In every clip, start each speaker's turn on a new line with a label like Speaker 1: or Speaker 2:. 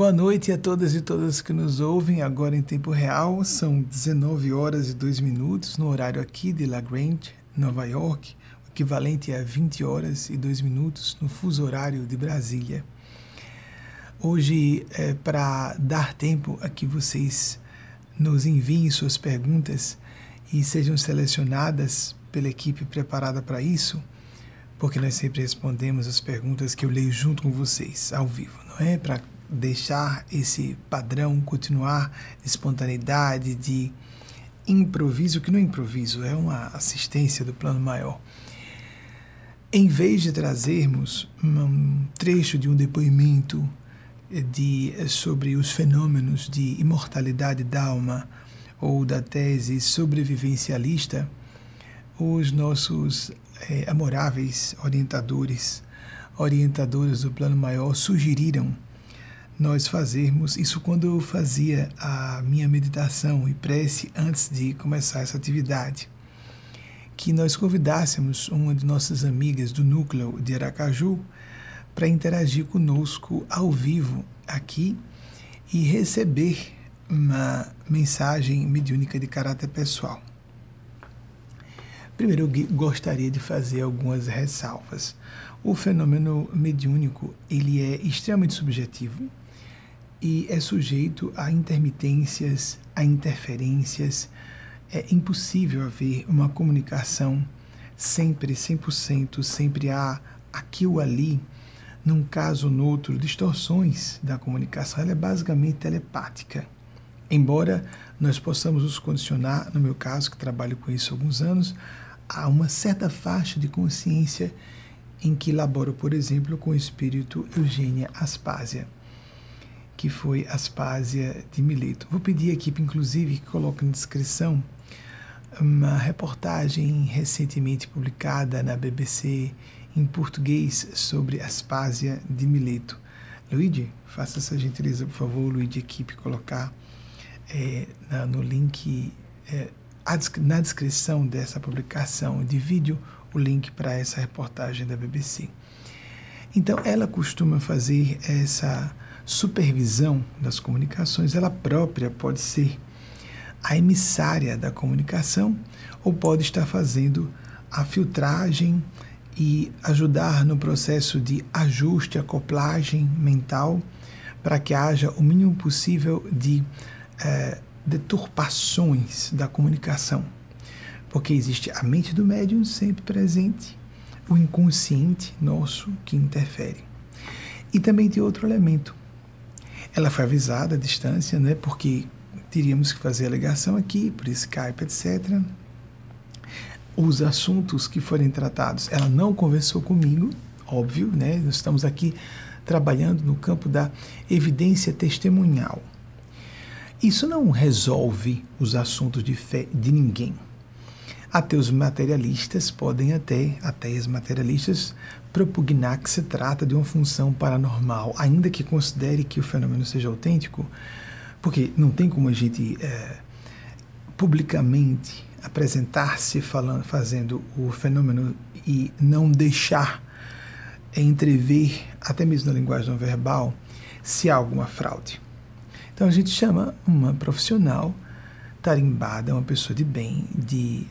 Speaker 1: Boa noite a todas e todas que nos ouvem agora em tempo real. São 19 horas e 2 minutos no horário aqui de La Grande, Nova York, o equivalente a 20 horas e 2 minutos no fuso horário de Brasília. Hoje, é para dar tempo a que vocês nos enviem suas perguntas e sejam selecionadas pela equipe preparada para isso, porque nós sempre respondemos as perguntas que eu leio junto com vocês, ao vivo, não é? Para deixar esse padrão continuar de espontaneidade, de improviso, que não é improviso, é uma assistência do plano maior. Em vez de trazermos um trecho de um depoimento de, sobre os fenômenos de imortalidade da alma ou da tese sobrevivencialista, os nossos é, amoráveis orientadores, orientadores do plano maior, sugeriram nós fazermos isso quando eu fazia a minha meditação e prece antes de começar essa atividade. Que nós convidássemos uma de nossas amigas do núcleo de Aracaju para interagir conosco ao vivo aqui e receber uma mensagem mediúnica de caráter pessoal. Primeiro, eu gostaria de fazer algumas ressalvas. O fenômeno mediúnico ele é extremamente subjetivo e é sujeito a intermitências, a interferências. É impossível haver uma comunicação sempre 100%, sempre há aqui ou ali, num caso ou no outro, distorções da comunicação. Ela é basicamente telepática. Embora nós possamos nos condicionar, no meu caso, que trabalho com isso há alguns anos, a uma certa faixa de consciência em que laboro, por exemplo, com o espírito Eugênia Aspásia que foi Aspásia de Mileto. Vou pedir à equipe, inclusive, que coloque na descrição uma reportagem recentemente publicada na BBC em português sobre Aspásia de Mileto. Luigi, faça essa gentileza, por favor, Luigi, equipe, colocar é, na, no link, é, na descrição dessa publicação de vídeo, o link para essa reportagem da BBC. Então, ela costuma fazer essa supervisão das comunicações, ela própria pode ser a emissária da comunicação ou pode estar fazendo a filtragem e ajudar no processo de ajuste, acoplagem mental, para que haja o mínimo possível de eh, deturpações da comunicação. Porque existe a mente do médium sempre presente, o inconsciente nosso que interfere. E também tem outro elemento, ela foi avisada à distância, né, porque teríamos que fazer a ligação aqui, por Skype, etc. Os assuntos que forem tratados, ela não conversou comigo, óbvio, né? Nós estamos aqui trabalhando no campo da evidência testemunhal. Isso não resolve os assuntos de fé de ninguém. Até os materialistas podem até, os materialistas, propugnar que se trata de uma função paranormal, ainda que considere que o fenômeno seja autêntico, porque não tem como a gente é, publicamente apresentar-se fazendo o fenômeno e não deixar entrever, até mesmo na linguagem não verbal, se há alguma fraude. Então a gente chama uma profissional tarimbada, uma pessoa de bem, de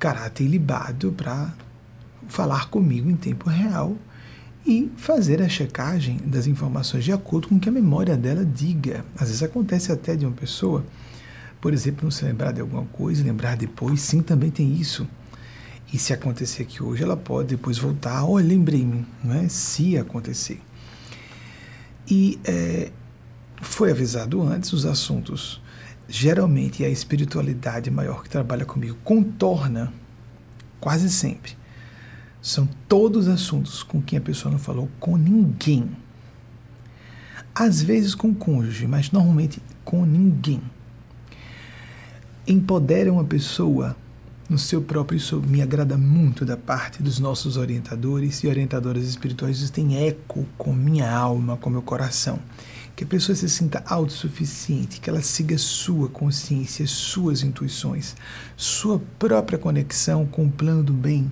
Speaker 1: caráter ilibado para falar comigo em tempo real e fazer a checagem das informações de acordo com o que a memória dela diga. Às vezes acontece até de uma pessoa, por exemplo, não se lembrar de alguma coisa, lembrar depois, sim, também tem isso. E se acontecer aqui hoje, ela pode depois voltar, olha, lembrei-me, não é? Se acontecer. E é, foi avisado antes os assuntos geralmente a espiritualidade maior que trabalha comigo contorna quase sempre. São todos assuntos com quem a pessoa não falou com ninguém. Às vezes com cônjuge, mas normalmente com ninguém. Empodera uma pessoa no seu próprio, isso me agrada muito da parte dos nossos orientadores e orientadoras espirituais, isso tem eco com minha alma, com meu coração que a pessoa se sinta autossuficiente, que ela siga sua consciência, suas intuições, sua própria conexão com o plano do bem.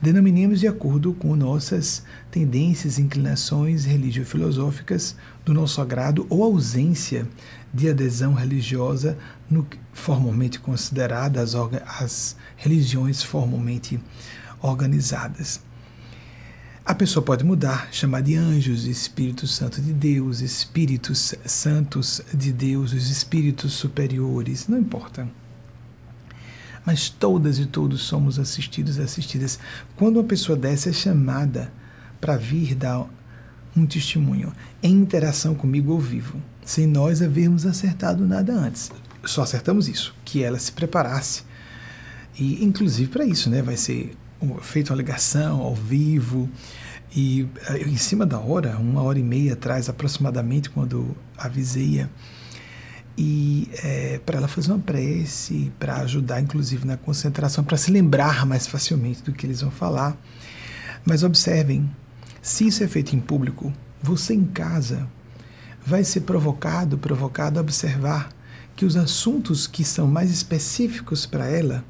Speaker 1: denominemos de acordo com nossas tendências, inclinações religio-filosóficas do nosso agrado ou ausência de adesão religiosa no formalmente consideradas as, as religiões formalmente organizadas. A pessoa pode mudar, chamar de anjos, Espírito Santo de Deus, Espíritos Santos de Deus, os Espíritos superiores, não importa. Mas todas e todos somos assistidos e assistidas. Quando uma pessoa dessa é chamada para vir dar um testemunho em interação comigo ao vivo, sem nós havermos acertado nada antes. Só acertamos isso, que ela se preparasse. E inclusive para isso, né, vai ser feita uma ligação ao vivo e eh, em cima da hora, uma hora e meia atrás aproximadamente, quando avisei-a, e é, para ela fazer uma prece, para ajudar inclusive na concentração, para se lembrar mais facilmente do que eles vão falar. Mas observem, se isso é feito em público, você em casa vai ser provocado, provocado a observar que os assuntos que são mais específicos para ela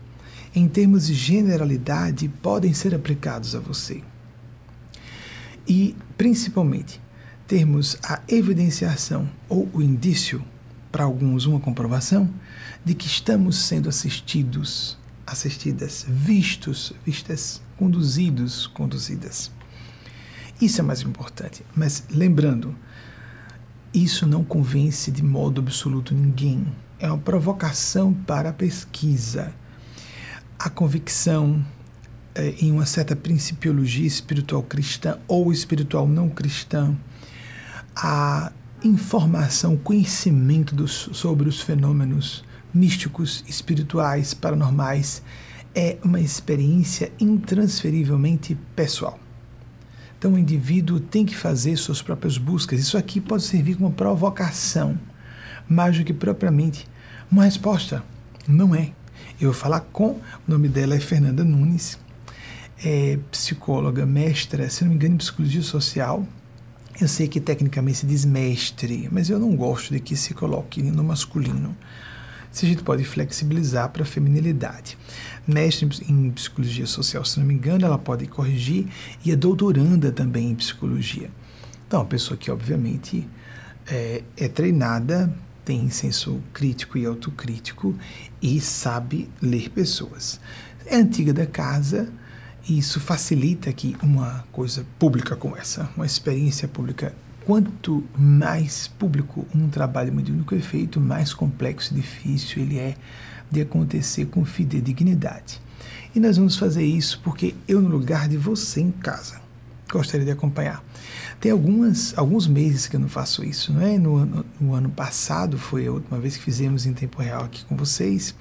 Speaker 1: em termos de generalidade, podem ser aplicados a você. E, principalmente, termos a evidenciação ou o indício, para alguns uma comprovação, de que estamos sendo assistidos, assistidas, vistos, vistas, conduzidos, conduzidas. Isso é mais importante. Mas lembrando, isso não convence de modo absoluto ninguém. É uma provocação para a pesquisa a convicção é, em uma certa principiologia espiritual cristã ou espiritual não cristã, a informação, conhecimento dos, sobre os fenômenos místicos, espirituais, paranormais, é uma experiência intransferivelmente pessoal. Então o indivíduo tem que fazer suas próprias buscas. Isso aqui pode servir como provocação, mais do que propriamente uma resposta. Não é. Eu vou falar com, o nome dela é Fernanda Nunes, é psicóloga, mestra, se não me engano, em psicologia social. Eu sei que tecnicamente se diz mestre, mas eu não gosto de que se coloque no masculino. Se a gente pode flexibilizar para a feminilidade. Mestre em psicologia social, se não me engano, ela pode corrigir e é doutoranda também em psicologia. Então, a pessoa que, obviamente, é, é treinada tem senso crítico e autocrítico e sabe ler pessoas. É antiga da casa e isso facilita que uma coisa pública como essa, uma experiência pública, quanto mais público um trabalho mediúnico é feito, mais complexo e difícil ele é de acontecer com fidedignidade. E nós vamos fazer isso porque eu, no lugar de você em casa, gostaria de acompanhar. Tem algumas, alguns meses que eu não faço isso, não é? No, no, no, ano passado foi a última vez que fizemos em tempo real aqui com vocês.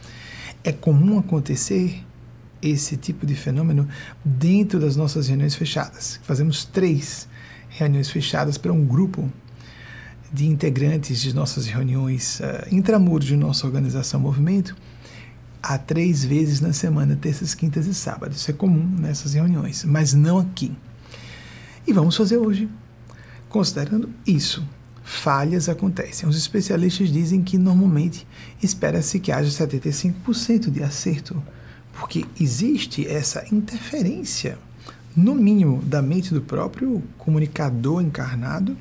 Speaker 1: É comum acontecer esse tipo de fenômeno dentro das nossas reuniões fechadas. Fazemos três reuniões fechadas para um grupo de integrantes de nossas reuniões uh, intramuros de nossa organização Movimento há três vezes na semana, terças, quintas e sábados. Isso é comum nessas reuniões, mas não aqui. E vamos fazer hoje. Considerando isso, falhas acontecem. Os especialistas dizem que normalmente espera-se que haja 75% de acerto, porque existe essa interferência, no mínimo, da mente do próprio comunicador encarnado,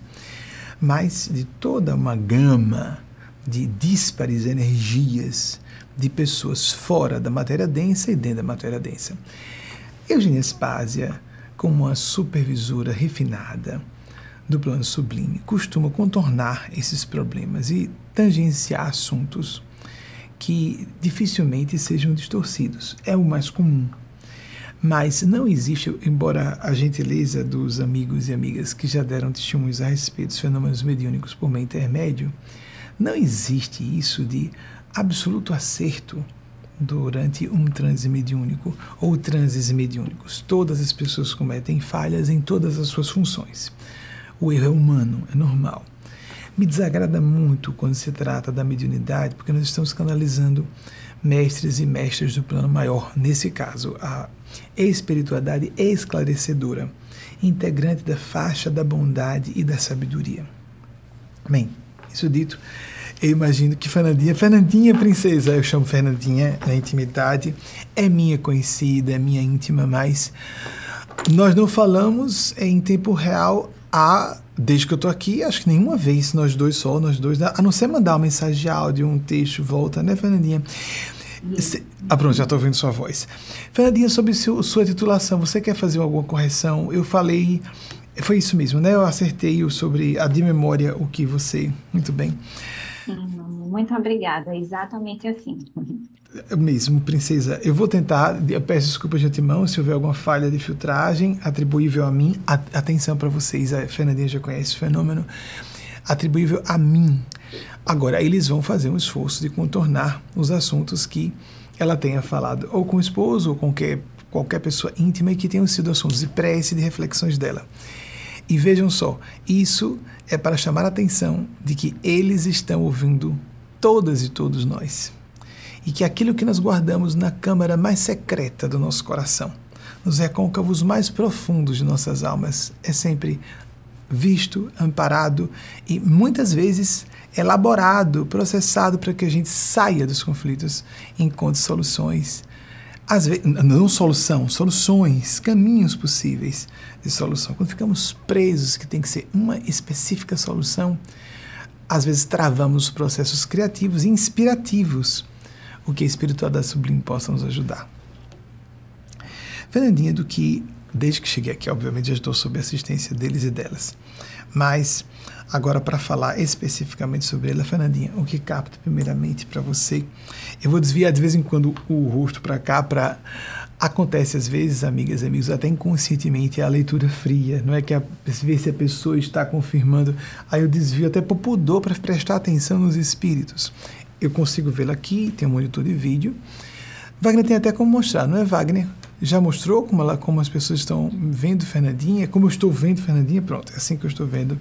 Speaker 1: mas de toda uma gama de díspares energias de pessoas fora da matéria densa e dentro da matéria densa. Eugênia Spásia como uma supervisora refinada do plano sublime, costuma contornar esses problemas e tangenciar assuntos que dificilmente sejam distorcidos. É o mais comum. Mas não existe, embora a gentileza dos amigos e amigas que já deram testemunhos a respeito dos fenômenos mediúnicos por meio intermédio, não existe isso de absoluto acerto durante um transe mediúnico ou transes mediúnicos. Todas as pessoas cometem falhas em todas as suas funções. O erro é humano, é normal. Me desagrada muito quando se trata da mediunidade, porque nós estamos canalizando mestres e mestras do plano maior. Nesse caso, a espiritualidade é esclarecedora, integrante da faixa da bondade e da sabedoria. Bem, isso dito, eu imagino que Fernandinha, Fernandinha princesa, eu chamo Fernandinha na intimidade, é minha conhecida, é minha íntima, mas nós não falamos em tempo real há, desde que eu tô aqui, acho que nenhuma vez, nós dois só, nós dois, a não ser mandar uma mensagem de áudio, um texto, volta, né, Fernandinha? Ah, pronto, já estou ouvindo sua voz. Fernandinha, sobre seu, sua titulação, você quer fazer alguma correção? Eu falei, foi isso mesmo, né? Eu acertei sobre a de memória o que você. Muito bem.
Speaker 2: Uhum, muito obrigada, exatamente assim.
Speaker 1: Mesmo, princesa. Eu vou tentar, eu peço desculpas de antemão se houver alguma falha de filtragem atribuível a mim. Atenção para vocês, a Fernandinha já conhece o fenômeno. Atribuível a mim. Agora, eles vão fazer um esforço de contornar os assuntos que ela tenha falado, ou com o esposo, ou com qualquer, qualquer pessoa íntima e que tenham sido assuntos de prece de reflexões dela. E vejam só, isso é para chamar a atenção de que eles estão ouvindo todas e todos nós. E que aquilo que nós guardamos na câmara mais secreta do nosso coração, nos recôncavos mais profundos de nossas almas, é sempre visto, amparado e muitas vezes elaborado, processado para que a gente saia dos conflitos, encontre soluções. Às vezes, não solução, soluções, caminhos possíveis de solução. Quando ficamos presos, que tem que ser uma específica solução, às vezes travamos processos criativos e inspirativos, o que a espiritualidade sublime possa nos ajudar. Fernandinha, do que desde que cheguei aqui, obviamente já estou sob assistência deles e delas. Mas agora para falar especificamente sobre ela, Fernandinha, o que capta primeiramente para você? Eu vou desviar de vez em quando o rosto para cá para acontece às vezes, amigas e amigos, até inconscientemente a leitura fria, não é que a, ver se a pessoa está confirmando, aí eu desvio até por pudor para prestar atenção nos espíritos. Eu consigo vê-la aqui, tem um monitor de vídeo. Wagner tem até como mostrar, não é Wagner? já mostrou como, ela, como as pessoas estão vendo Fernandinha, como eu estou vendo Fernandinha, pronto, é assim que eu estou vendo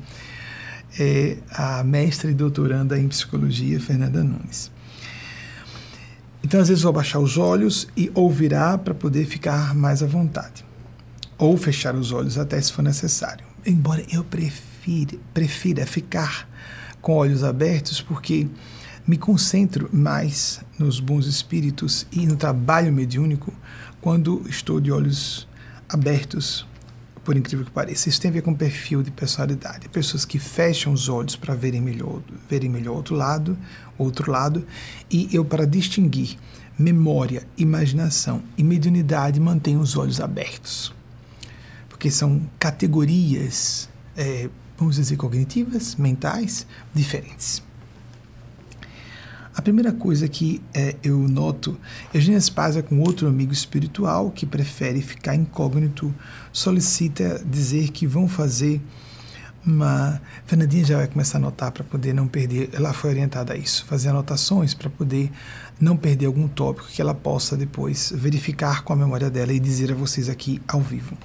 Speaker 1: é, a mestra e doutoranda em psicologia, Fernanda Nunes. Então, às vezes, vou abaixar os olhos e ou virar para poder ficar mais à vontade. Ou fechar os olhos até se for necessário. Embora eu prefira, prefira ficar com olhos abertos, porque me concentro mais nos bons espíritos e no trabalho mediúnico quando estou de olhos abertos, por incrível que pareça. Isso tem a ver com perfil de personalidade. Pessoas que fecham os olhos para verem melhor, verem melhor outro lado, outro lado, e eu para distinguir memória, imaginação e mediunidade mantenho os olhos abertos. Porque são categorias, é, vamos dizer, cognitivas, mentais, diferentes. A primeira coisa que é, eu noto, Eugênia Spazia, com outro amigo espiritual que prefere ficar incógnito, solicita dizer que vão fazer uma. Fernandinha já vai começar a anotar para poder não perder. Ela foi orientada a isso, fazer anotações para poder não perder algum tópico que ela possa depois verificar com a memória dela e dizer a vocês aqui ao vivo.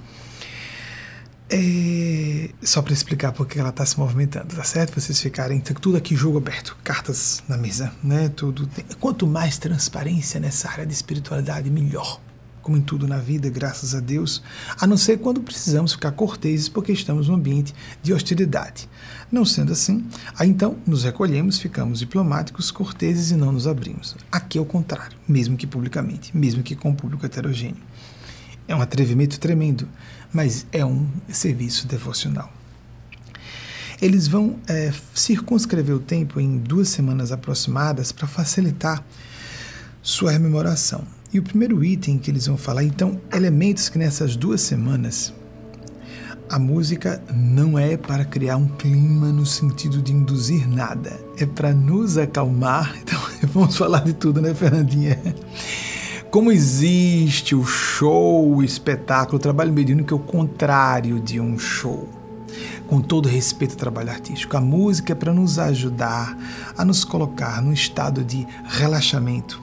Speaker 1: É, só para explicar porque ela está se movimentando, tá certo? Vocês ficarem tudo aqui jogo aberto, cartas na mesa, né? Tudo. Tem, quanto mais transparência nessa área de espiritualidade, melhor. Como em tudo na vida, graças a Deus. A não ser quando precisamos ficar corteses porque estamos num ambiente de hostilidade. Não sendo assim, aí então nos recolhemos, ficamos diplomáticos, corteses e não nos abrimos. Aqui é o contrário, mesmo que publicamente, mesmo que com público heterogêneo. É um atrevimento tremendo mas é um serviço devocional. Eles vão é, circunscrever o tempo em duas semanas aproximadas para facilitar sua rememoração. E o primeiro item que eles vão falar, então, elementos que nessas duas semanas a música não é para criar um clima no sentido de induzir nada, é para nos acalmar. Então, vamos falar de tudo, né, Fernandinha? Como existe o show, o espetáculo, o trabalho mediúnico é o contrário de um show. Com todo respeito ao trabalho artístico, a música é para nos ajudar a nos colocar num estado de relaxamento,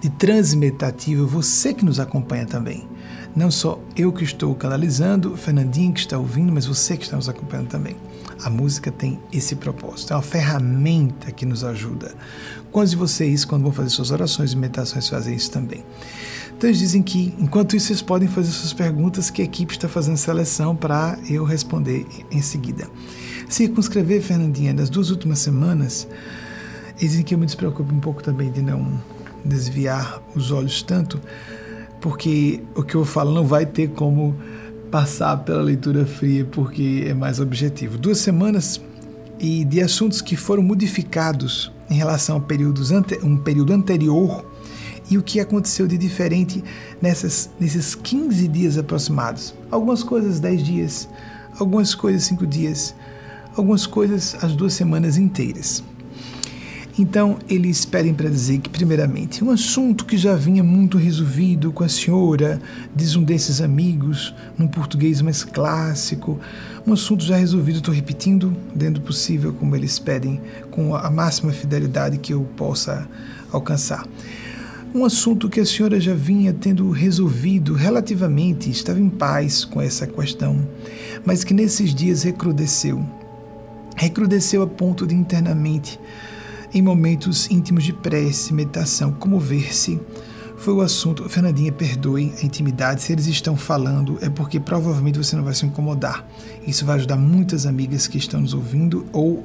Speaker 1: de transmetativa, você que nos acompanha também. Não só eu que estou canalizando, Fernandinho que está ouvindo, mas você que está nos acompanhando também. A música tem esse propósito, é uma ferramenta que nos ajuda. Quantos de vocês, quando vão fazer suas orações e meditações, fazem isso também? Então eles dizem que, enquanto isso, vocês podem fazer suas perguntas, que a equipe está fazendo seleção para eu responder em seguida. Circunscrever, Fernandinha, nas duas últimas semanas, dizem que eu me despreocupo um pouco também de não desviar os olhos tanto, porque o que eu falo não vai ter como passar pela leitura fria porque é mais objetivo. Duas semanas e de assuntos que foram modificados em relação a períodos ante, um período anterior e o que aconteceu de diferente nessas, nesses 15 dias aproximados. Algumas coisas 10 dias, algumas coisas 5 dias, algumas coisas as duas semanas inteiras. Então, eles pedem para dizer que, primeiramente, um assunto que já vinha muito resolvido com a senhora, diz um desses amigos, num português mais clássico, um assunto já resolvido, estou repetindo, dentro possível, como eles pedem, com a máxima fidelidade que eu possa alcançar. Um assunto que a senhora já vinha tendo resolvido relativamente, estava em paz com essa questão, mas que nesses dias recrudesceu. Recrudesceu a ponto de internamente em momentos íntimos de prece, meditação, comover-se. Foi o assunto. Fernandinha, perdoe a intimidade. Se eles estão falando, é porque provavelmente você não vai se incomodar. Isso vai ajudar muitas amigas que estão nos ouvindo ou uh,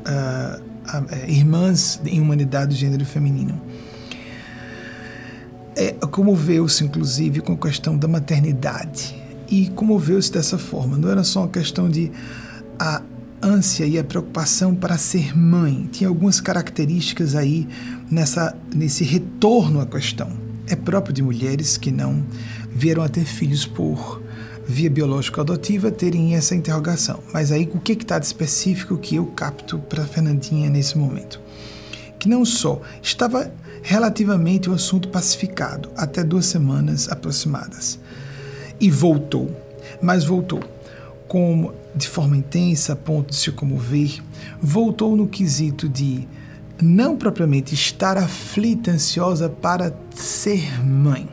Speaker 1: uh, irmãs em humanidade do gênero feminino. É, comoveu-se, inclusive, com a questão da maternidade. E comoveu-se dessa forma. Não era só uma questão de. A, ânsia e a preocupação para ser mãe. Tinha algumas características aí nessa, nesse retorno à questão. É próprio de mulheres que não vieram a ter filhos por via biológica adotiva terem essa interrogação. Mas aí o que está de específico que eu capto para Fernandinha nesse momento? Que não só estava relativamente o assunto pacificado até duas semanas aproximadas e voltou, mas voltou como de forma intensa a ponto de se comover, voltou no quesito de não propriamente estar aflita, ansiosa para ser mãe,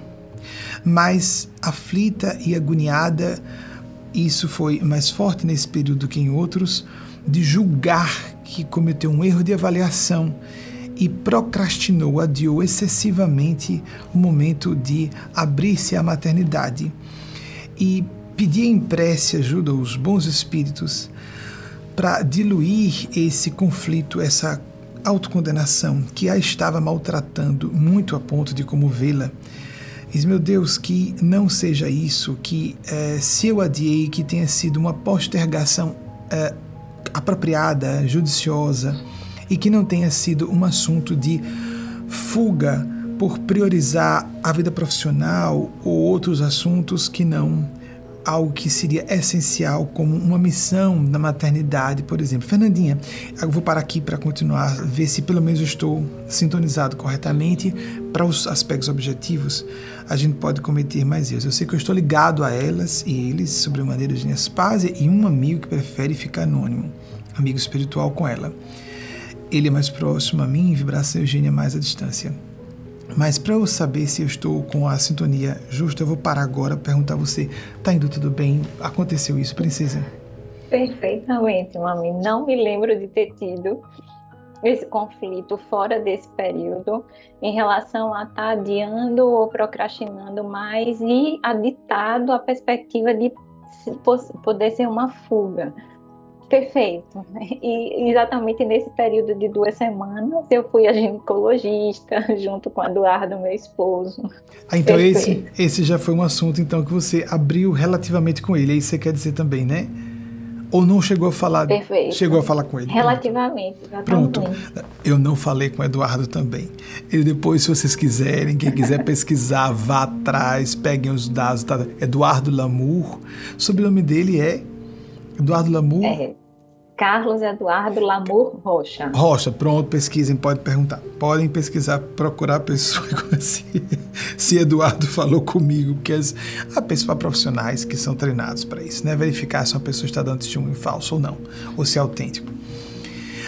Speaker 1: mas aflita e agoniada, isso foi mais forte nesse período do que em outros, de julgar que cometeu um erro de avaliação e procrastinou, adiou excessivamente o momento de abrir-se à maternidade. E pedia em prece ajuda aos bons espíritos para diluir esse conflito, essa autocondenação que a estava maltratando muito a ponto de comovê-la. Diz, meu Deus, que não seja isso, que eh, se eu adiei, que tenha sido uma postergação eh, apropriada, judiciosa, e que não tenha sido um assunto de fuga por priorizar a vida profissional ou outros assuntos que não algo que seria essencial, como uma missão na maternidade, por exemplo. Fernandinha, eu vou parar aqui para continuar, ver se pelo menos eu estou sintonizado corretamente para os aspectos objetivos. A gente pode cometer mais erros. Eu sei que eu estou ligado a elas e eles, sobre maneira de Nespásia, e um amigo que prefere ficar anônimo, amigo espiritual com ela. Ele é mais próximo a mim, vibração Eugênia mais à distância. Mas para eu saber se eu estou com a sintonia justa, eu vou parar agora perguntar a você: tá indo tudo bem? Aconteceu isso, princesa?
Speaker 2: Perfeitamente, mami. Não me lembro de ter tido esse conflito fora desse período em relação a estar tá adiando ou procrastinando mais e aditado a perspectiva de poder ser uma fuga. Perfeito. E exatamente nesse período de duas semanas eu fui a ginecologista junto com o Eduardo, meu esposo.
Speaker 1: Ah, então esse, esse já foi um assunto então que você abriu relativamente com ele. Isso você quer dizer também, né? Ou não chegou a falar?
Speaker 2: Perfeito.
Speaker 1: Chegou a falar com ele?
Speaker 2: Relativamente, exatamente.
Speaker 1: Pronto. Eu não falei com o Eduardo também. E depois, se vocês quiserem, quem quiser pesquisar, vá atrás, peguem os dados. Tá? Eduardo Lamour. O sobrenome dele é Eduardo Lamour.
Speaker 2: É. Carlos Eduardo Lamour Rocha.
Speaker 1: Rocha, pronto, pesquisem, pode perguntar. Podem pesquisar, procurar a pessoa se, se Eduardo falou comigo, porque as, há pessoas profissionais que são treinados para isso, né? Verificar se uma pessoa está dando testemunho falso ou não, ou se é autêntico.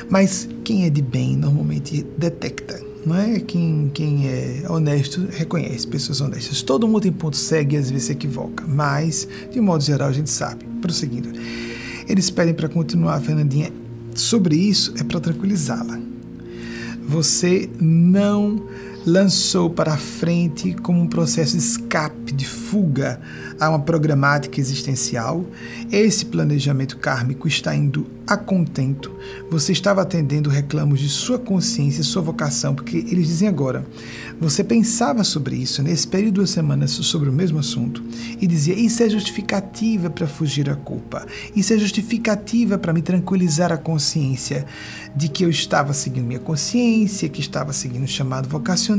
Speaker 1: Mas quem é de bem normalmente detecta, não é? Quem, quem é honesto reconhece pessoas honestas. Todo mundo em ponto segue e às vezes se equivoca, mas de modo geral a gente sabe. Prosseguindo. Eles pedem para continuar, Fernandinha. Sobre isso é para tranquilizá-la. Você não lançou para frente como um processo de escape, de fuga a uma programática existencial. Esse planejamento kármico está indo a contento. Você estava atendendo reclamos de sua consciência e sua vocação, porque eles dizem agora: você pensava sobre isso nesse período de duas semanas sobre o mesmo assunto e dizia: Isso é justificativa para fugir à culpa, isso é justificativa para me tranquilizar a consciência de que eu estava seguindo minha consciência, que estava seguindo o chamado vocacional.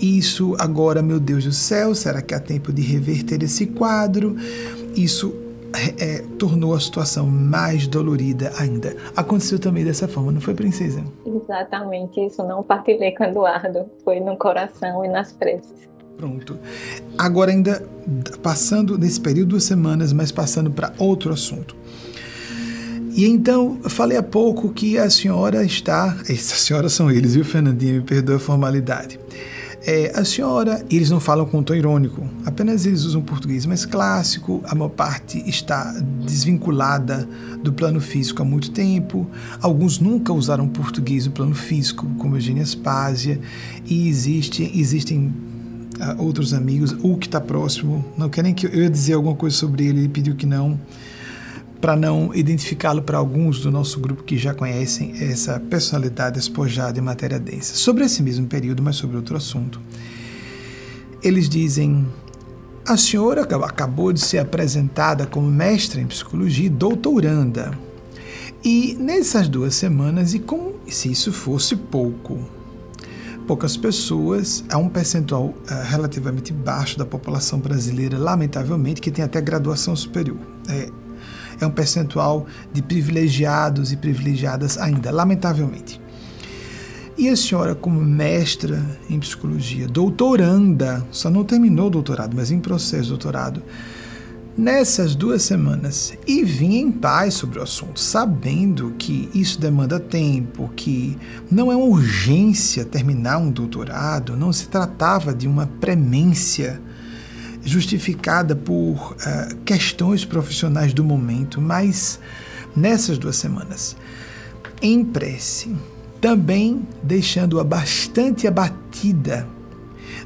Speaker 1: Isso agora, meu Deus do céu, será que há tempo de reverter esse quadro? Isso é, tornou a situação mais dolorida ainda. Aconteceu também dessa forma, não foi, princesa?
Speaker 2: Exatamente, isso não partilhei com Eduardo, foi no coração e nas preces.
Speaker 1: Pronto. Agora, ainda passando nesse período duas semanas, mas passando para outro assunto. E então, falei há pouco que a senhora está. Essas senhoras são eles, viu, Fernandinha? Me perdoa a formalidade. É, a senhora, eles não falam com tom irônico, apenas eles usam português mais clássico, a maior parte está desvinculada do plano físico há muito tempo, alguns nunca usaram português no plano físico, como Eugênia Spásia, e existe, existem uh, outros amigos, o que está próximo, não querem que eu, eu ia dizer alguma coisa sobre ele, ele pediu que não, para não identificá-lo para alguns do nosso grupo que já conhecem essa personalidade espojada em matéria densa. Sobre esse mesmo período, mas sobre outro assunto. Eles dizem: a senhora acabou de ser apresentada como mestra em psicologia e doutoranda. E nessas duas semanas, e como se isso fosse pouco, poucas pessoas, há um percentual uh, relativamente baixo da população brasileira, lamentavelmente, que tem até graduação superior. É, é um percentual de privilegiados e privilegiadas ainda, lamentavelmente. E a senhora, como mestra em psicologia, doutoranda, só não terminou o doutorado, mas em processo de doutorado, nessas duas semanas e vinha em paz sobre o assunto, sabendo que isso demanda tempo, que não é uma urgência terminar um doutorado, não se tratava de uma premência justificada por uh, questões profissionais do momento, mas nessas duas semanas, em prece, também deixando-a bastante abatida,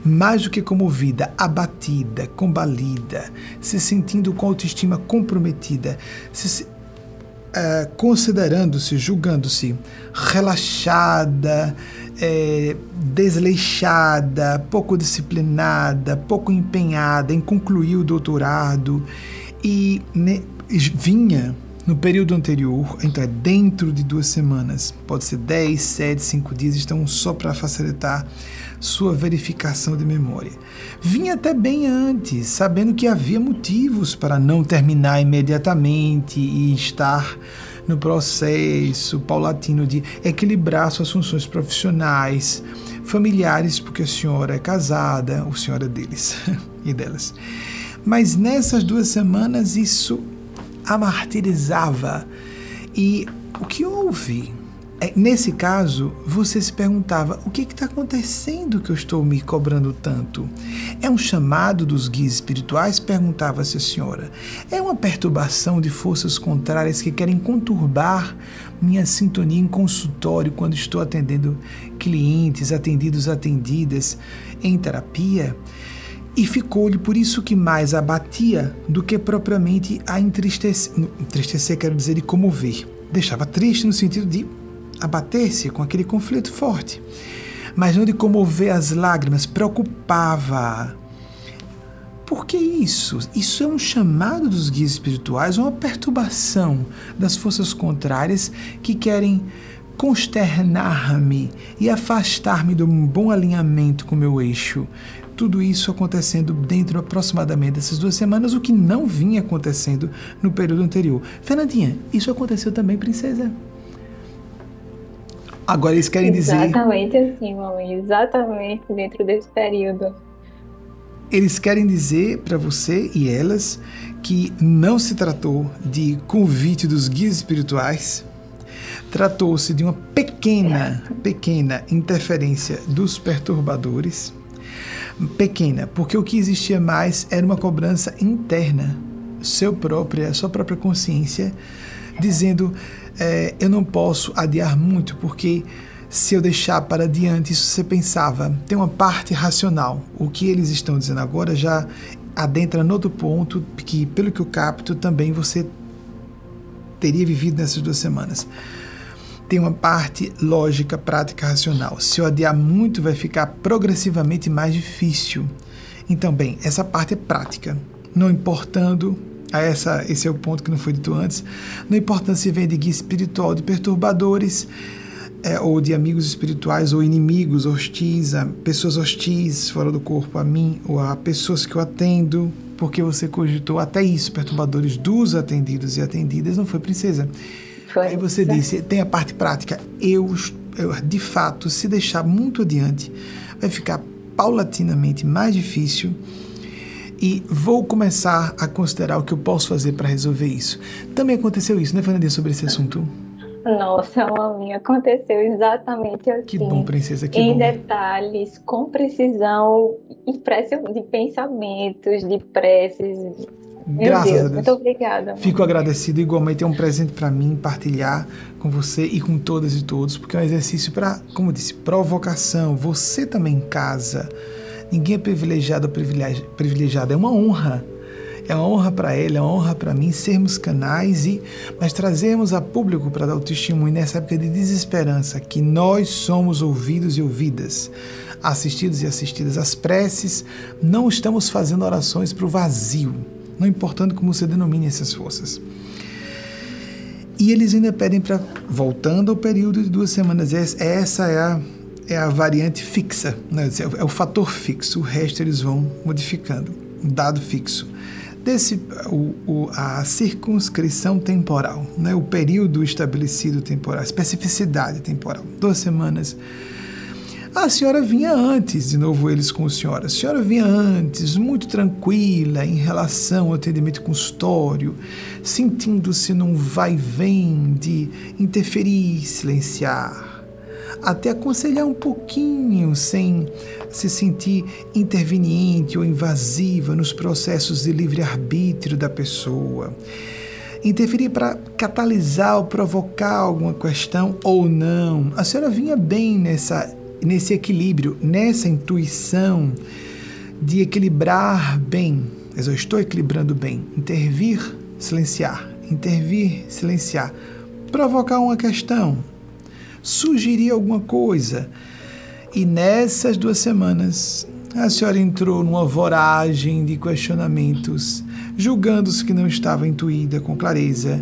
Speaker 1: mais do que comovida, abatida, combalida, se sentindo com autoestima comprometida, se, uh, considerando-se, julgando-se relaxada, é, desleixada, pouco disciplinada, pouco empenhada em concluir o doutorado e ne, vinha no período anterior, então é dentro de duas semanas, pode ser 10, 7, 5 dias, estão só para facilitar sua verificação de memória. Vinha até bem antes, sabendo que havia motivos para não terminar imediatamente e estar no processo paulatino de equilibrar suas funções profissionais, familiares, porque a senhora é casada, o senhor é deles e delas. Mas nessas duas semanas isso a martirizava. E o que houve? É, nesse caso, você se perguntava: o que está acontecendo que eu estou me cobrando tanto? É um chamado dos guias espirituais? Perguntava-se a senhora. É uma perturbação de forças contrárias que querem conturbar minha sintonia em consultório quando estou atendendo clientes, atendidos, atendidas em terapia? E ficou-lhe por isso que mais abatia do que propriamente a entristecer, entristecer quero dizer de comover. Deixava triste no sentido de abater-se com aquele conflito forte, mas não de comover as lágrimas, preocupava. Por que isso? Isso é um chamado dos guias espirituais, uma perturbação das forças contrárias que querem consternar-me e afastar-me de um bom alinhamento com meu eixo. Tudo isso acontecendo dentro aproximadamente dessas duas semanas, o que não vinha acontecendo no período anterior. Fernandinha, isso aconteceu também, princesa? Agora eles querem
Speaker 2: dizer.
Speaker 1: Exatamente
Speaker 2: assim, mamãe, exatamente dentro desse período.
Speaker 1: Eles querem dizer para você e elas que não se tratou de convite dos guias espirituais, tratou-se de uma pequena, pequena interferência dos perturbadores. Pequena, porque o que existia mais era uma cobrança interna, seu própria, sua própria consciência, dizendo é, eu não posso adiar muito porque se eu deixar para adiante, isso você pensava, tem uma parte racional. O que eles estão dizendo agora já adentra no outro ponto, que pelo que eu capto, também você teria vivido nessas duas semanas. Tem uma parte lógica, prática, racional. Se eu adiar muito, vai ficar progressivamente mais difícil. Então, bem, essa parte é prática. Não importando, essa, esse é o ponto que não foi dito antes, não importa se vem de guia espiritual, de perturbadores, é, ou de amigos espirituais ou inimigos hostis, a pessoas hostis fora do corpo a mim ou a pessoas que eu atendo, porque você cogitou até isso, perturbadores dos atendidos e atendidas, não foi princesa. Foi, Aí você certo. disse, tem a parte prática, eu, eu de fato, se deixar muito adiante, vai ficar paulatinamente mais difícil e vou começar a considerar o que eu posso fazer para resolver isso. Também aconteceu isso, né, Fernandinha, sobre esse assunto?
Speaker 2: Nossa, maminha, aconteceu exatamente assim.
Speaker 1: Que bom, princesa, que
Speaker 2: em
Speaker 1: bom.
Speaker 2: detalhes, com precisão, de pensamentos, de preces. Meu Graças Deus, a Deus. Muito obrigada.
Speaker 1: Fico agradecido igualmente. É um presente para mim partilhar com você e com todas e todos, porque é um exercício para, como disse, provocação. Você também em casa. Ninguém é privilegiado ou privilegiado. É uma honra é uma honra para ele, é uma honra para mim sermos canais e mas trazermos a público para dar o testemunho nessa época de desesperança que nós somos ouvidos e ouvidas, assistidos e assistidas às preces, não estamos fazendo orações para o vazio, não importando como você denomine essas forças. E eles ainda pedem para, voltando ao período de duas semanas, essa é a, é a variante fixa, né? é o fator fixo, o resto eles vão modificando, um dado fixo desse o, o, a circunscrição temporal, né? o período estabelecido temporal, a especificidade temporal, duas semanas. A senhora vinha antes, de novo eles com a senhora, a senhora vinha antes, muito tranquila em relação ao atendimento consultório, sentindo-se num vai-vem de interferir, silenciar, até aconselhar um pouquinho, sem se sentir interveniente ou invasiva nos processos de livre-arbítrio da pessoa. Interferir para catalisar ou provocar alguma questão ou não. A senhora vinha bem nessa, nesse equilíbrio, nessa intuição de equilibrar bem. Mas eu estou equilibrando bem. Intervir, silenciar. Intervir, silenciar. Provocar uma questão, sugerir alguma coisa. E nessas duas semanas, a senhora entrou numa voragem de questionamentos, julgando-se que não estava intuída com clareza,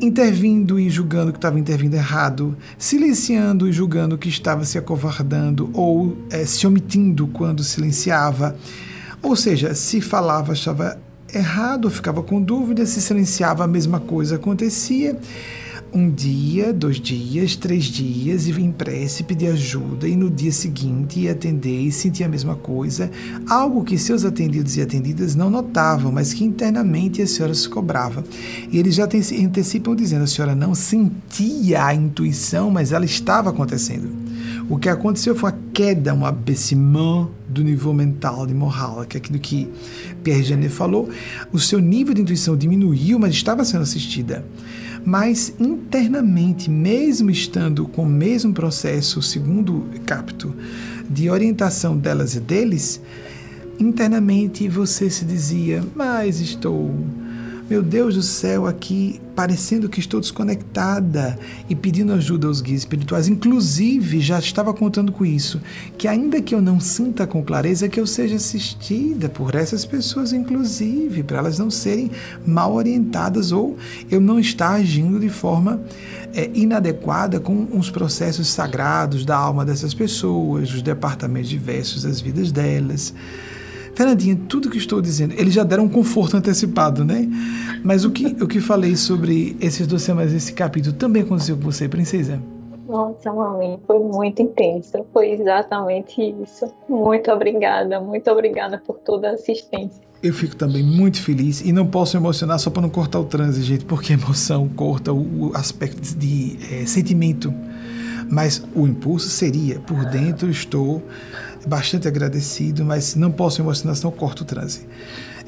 Speaker 1: intervindo e julgando que estava intervindo errado, silenciando e julgando que estava se acovardando ou é, se omitindo quando silenciava. Ou seja, se falava, estava errado, ficava com dúvida, se silenciava, a mesma coisa acontecia um dia, dois dias, três dias e vim prece, pedir ajuda e no dia seguinte atender e sentir a mesma coisa, algo que seus atendidos e atendidas não notavam, mas que internamente a senhora se cobrava. E eles já antecipam dizendo: a senhora não sentia a intuição, mas ela estava acontecendo. O que aconteceu foi uma queda, um abaissement do nível mental e moral, que é aquilo que Pierre Janet falou. O seu nível de intuição diminuiu, mas estava sendo assistida mas internamente, mesmo estando com o mesmo processo, segundo capto, de orientação delas e deles, internamente você se dizia: Mas estou meu Deus do céu, aqui parecendo que estou desconectada e pedindo ajuda aos guias espirituais. Inclusive, já estava contando com isso, que ainda que eu não sinta com clareza, que eu seja assistida por essas pessoas, inclusive, para elas não serem mal orientadas ou eu não estar agindo de forma é, inadequada com os processos sagrados da alma dessas pessoas, os departamentos diversos das vidas delas. Fernandinha, tudo que estou dizendo, eles já deram um conforto antecipado, né? Mas o que, o que falei sobre essas duas semanas, esse capítulo, também aconteceu com você, princesa?
Speaker 2: Nossa, mãe, foi muito intensa. Foi exatamente isso. Muito obrigada, muito obrigada por toda a assistência.
Speaker 1: Eu fico também muito feliz e não posso emocionar só para não cortar o trânsito, gente, porque a emoção corta o aspecto de é, sentimento. Mas o impulso seria, por dentro estou bastante agradecido, mas não posso emocionar, senão corto o transe.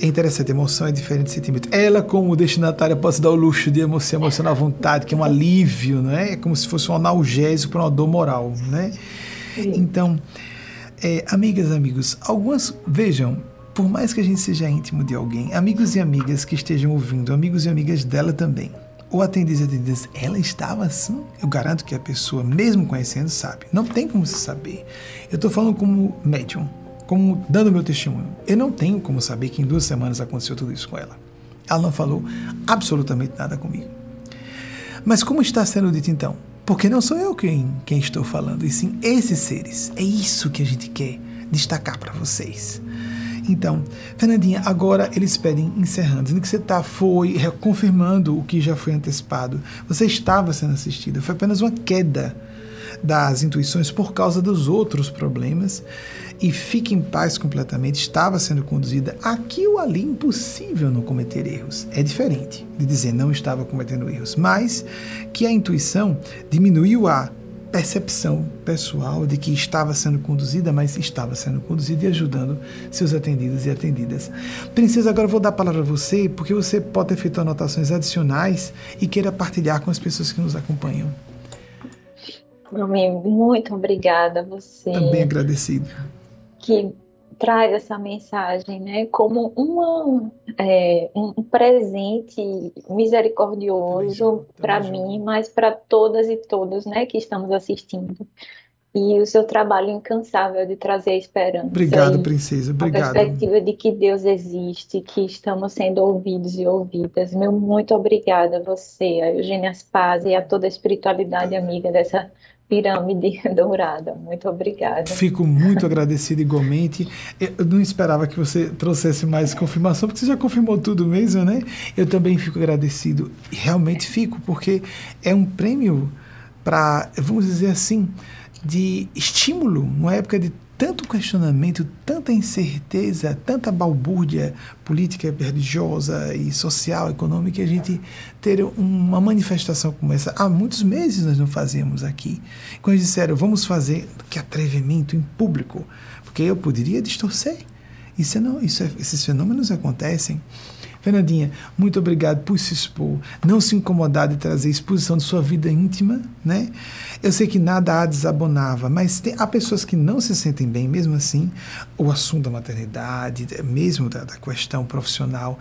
Speaker 1: É interessante, emoção é diferente de sentimento. Ela, como destinatária, pode se dar o luxo de se emocionar à vontade, que é um alívio, não é? É como se fosse um analgésico para uma dor moral, né? Então, é, amigas, amigos, algumas, vejam, por mais que a gente seja íntimo de alguém, amigos e amigas que estejam ouvindo, amigos e amigas dela também, ou atendidas e atendidas, ela estava assim. Eu garanto que a pessoa, mesmo conhecendo, sabe. Não tem como se saber. Eu estou falando como médium, como dando meu testemunho. Eu não tenho como saber que em duas semanas aconteceu tudo isso com ela. Ela não falou absolutamente nada comigo. Mas como está sendo dito então? Porque não sou eu quem, quem estou falando, e sim esses seres. É isso que a gente quer destacar para vocês. Então, Fernandinha, agora eles pedem encerrando, dizendo que você tá, foi confirmando o que já foi antecipado. Você estava sendo assistida, foi apenas uma queda das intuições por causa dos outros problemas e fique em paz completamente, estava sendo conduzida aqui ou ali, impossível não cometer erros. É diferente de dizer não estava cometendo erros, mas que a intuição diminuiu a percepção pessoal de que estava sendo conduzida, mas estava sendo conduzida e ajudando seus atendidos e atendidas. Princesa, agora eu vou dar a palavra a você, porque você pode ter feito anotações adicionais e queira partilhar com as pessoas que nos acompanham.
Speaker 2: Muito obrigada a você.
Speaker 1: Também agradecido.
Speaker 2: Que traz essa mensagem, né, como uma, é, um presente misericordioso para mim, mas para todas e todos, né, que estamos assistindo. E o seu trabalho incansável de trazer esperança.
Speaker 1: Obrigado, princesa. Obrigado.
Speaker 2: A perspectiva de que Deus existe, que estamos sendo ouvidos e ouvidas. Meu muito obrigada a você, a Eugênia Spaz e a toda a espiritualidade amiga dessa pirâmide dourada. Muito obrigada.
Speaker 1: Fico muito agradecido igualmente. Eu não esperava que você trouxesse mais confirmação, porque você já confirmou tudo mesmo, né? Eu também fico agradecido. Realmente fico, porque é um prêmio para, vamos dizer assim, de estímulo, uma época de tanto questionamento, tanta incerteza, tanta balbúrdia política, religiosa e social, econômica, a gente ter uma manifestação como essa. Há muitos meses nós não fazíamos aqui. Quando eles disseram, vamos fazer, que atrevimento em público, porque eu poderia distorcer. Isso não, isso é, esses fenômenos acontecem. Fernandinha, muito obrigado por se expor, não se incomodar de trazer exposição de sua vida íntima, né? Eu sei que nada a desabonava, mas tem, há pessoas que não se sentem bem, mesmo assim, o assunto da maternidade, mesmo da, da questão profissional,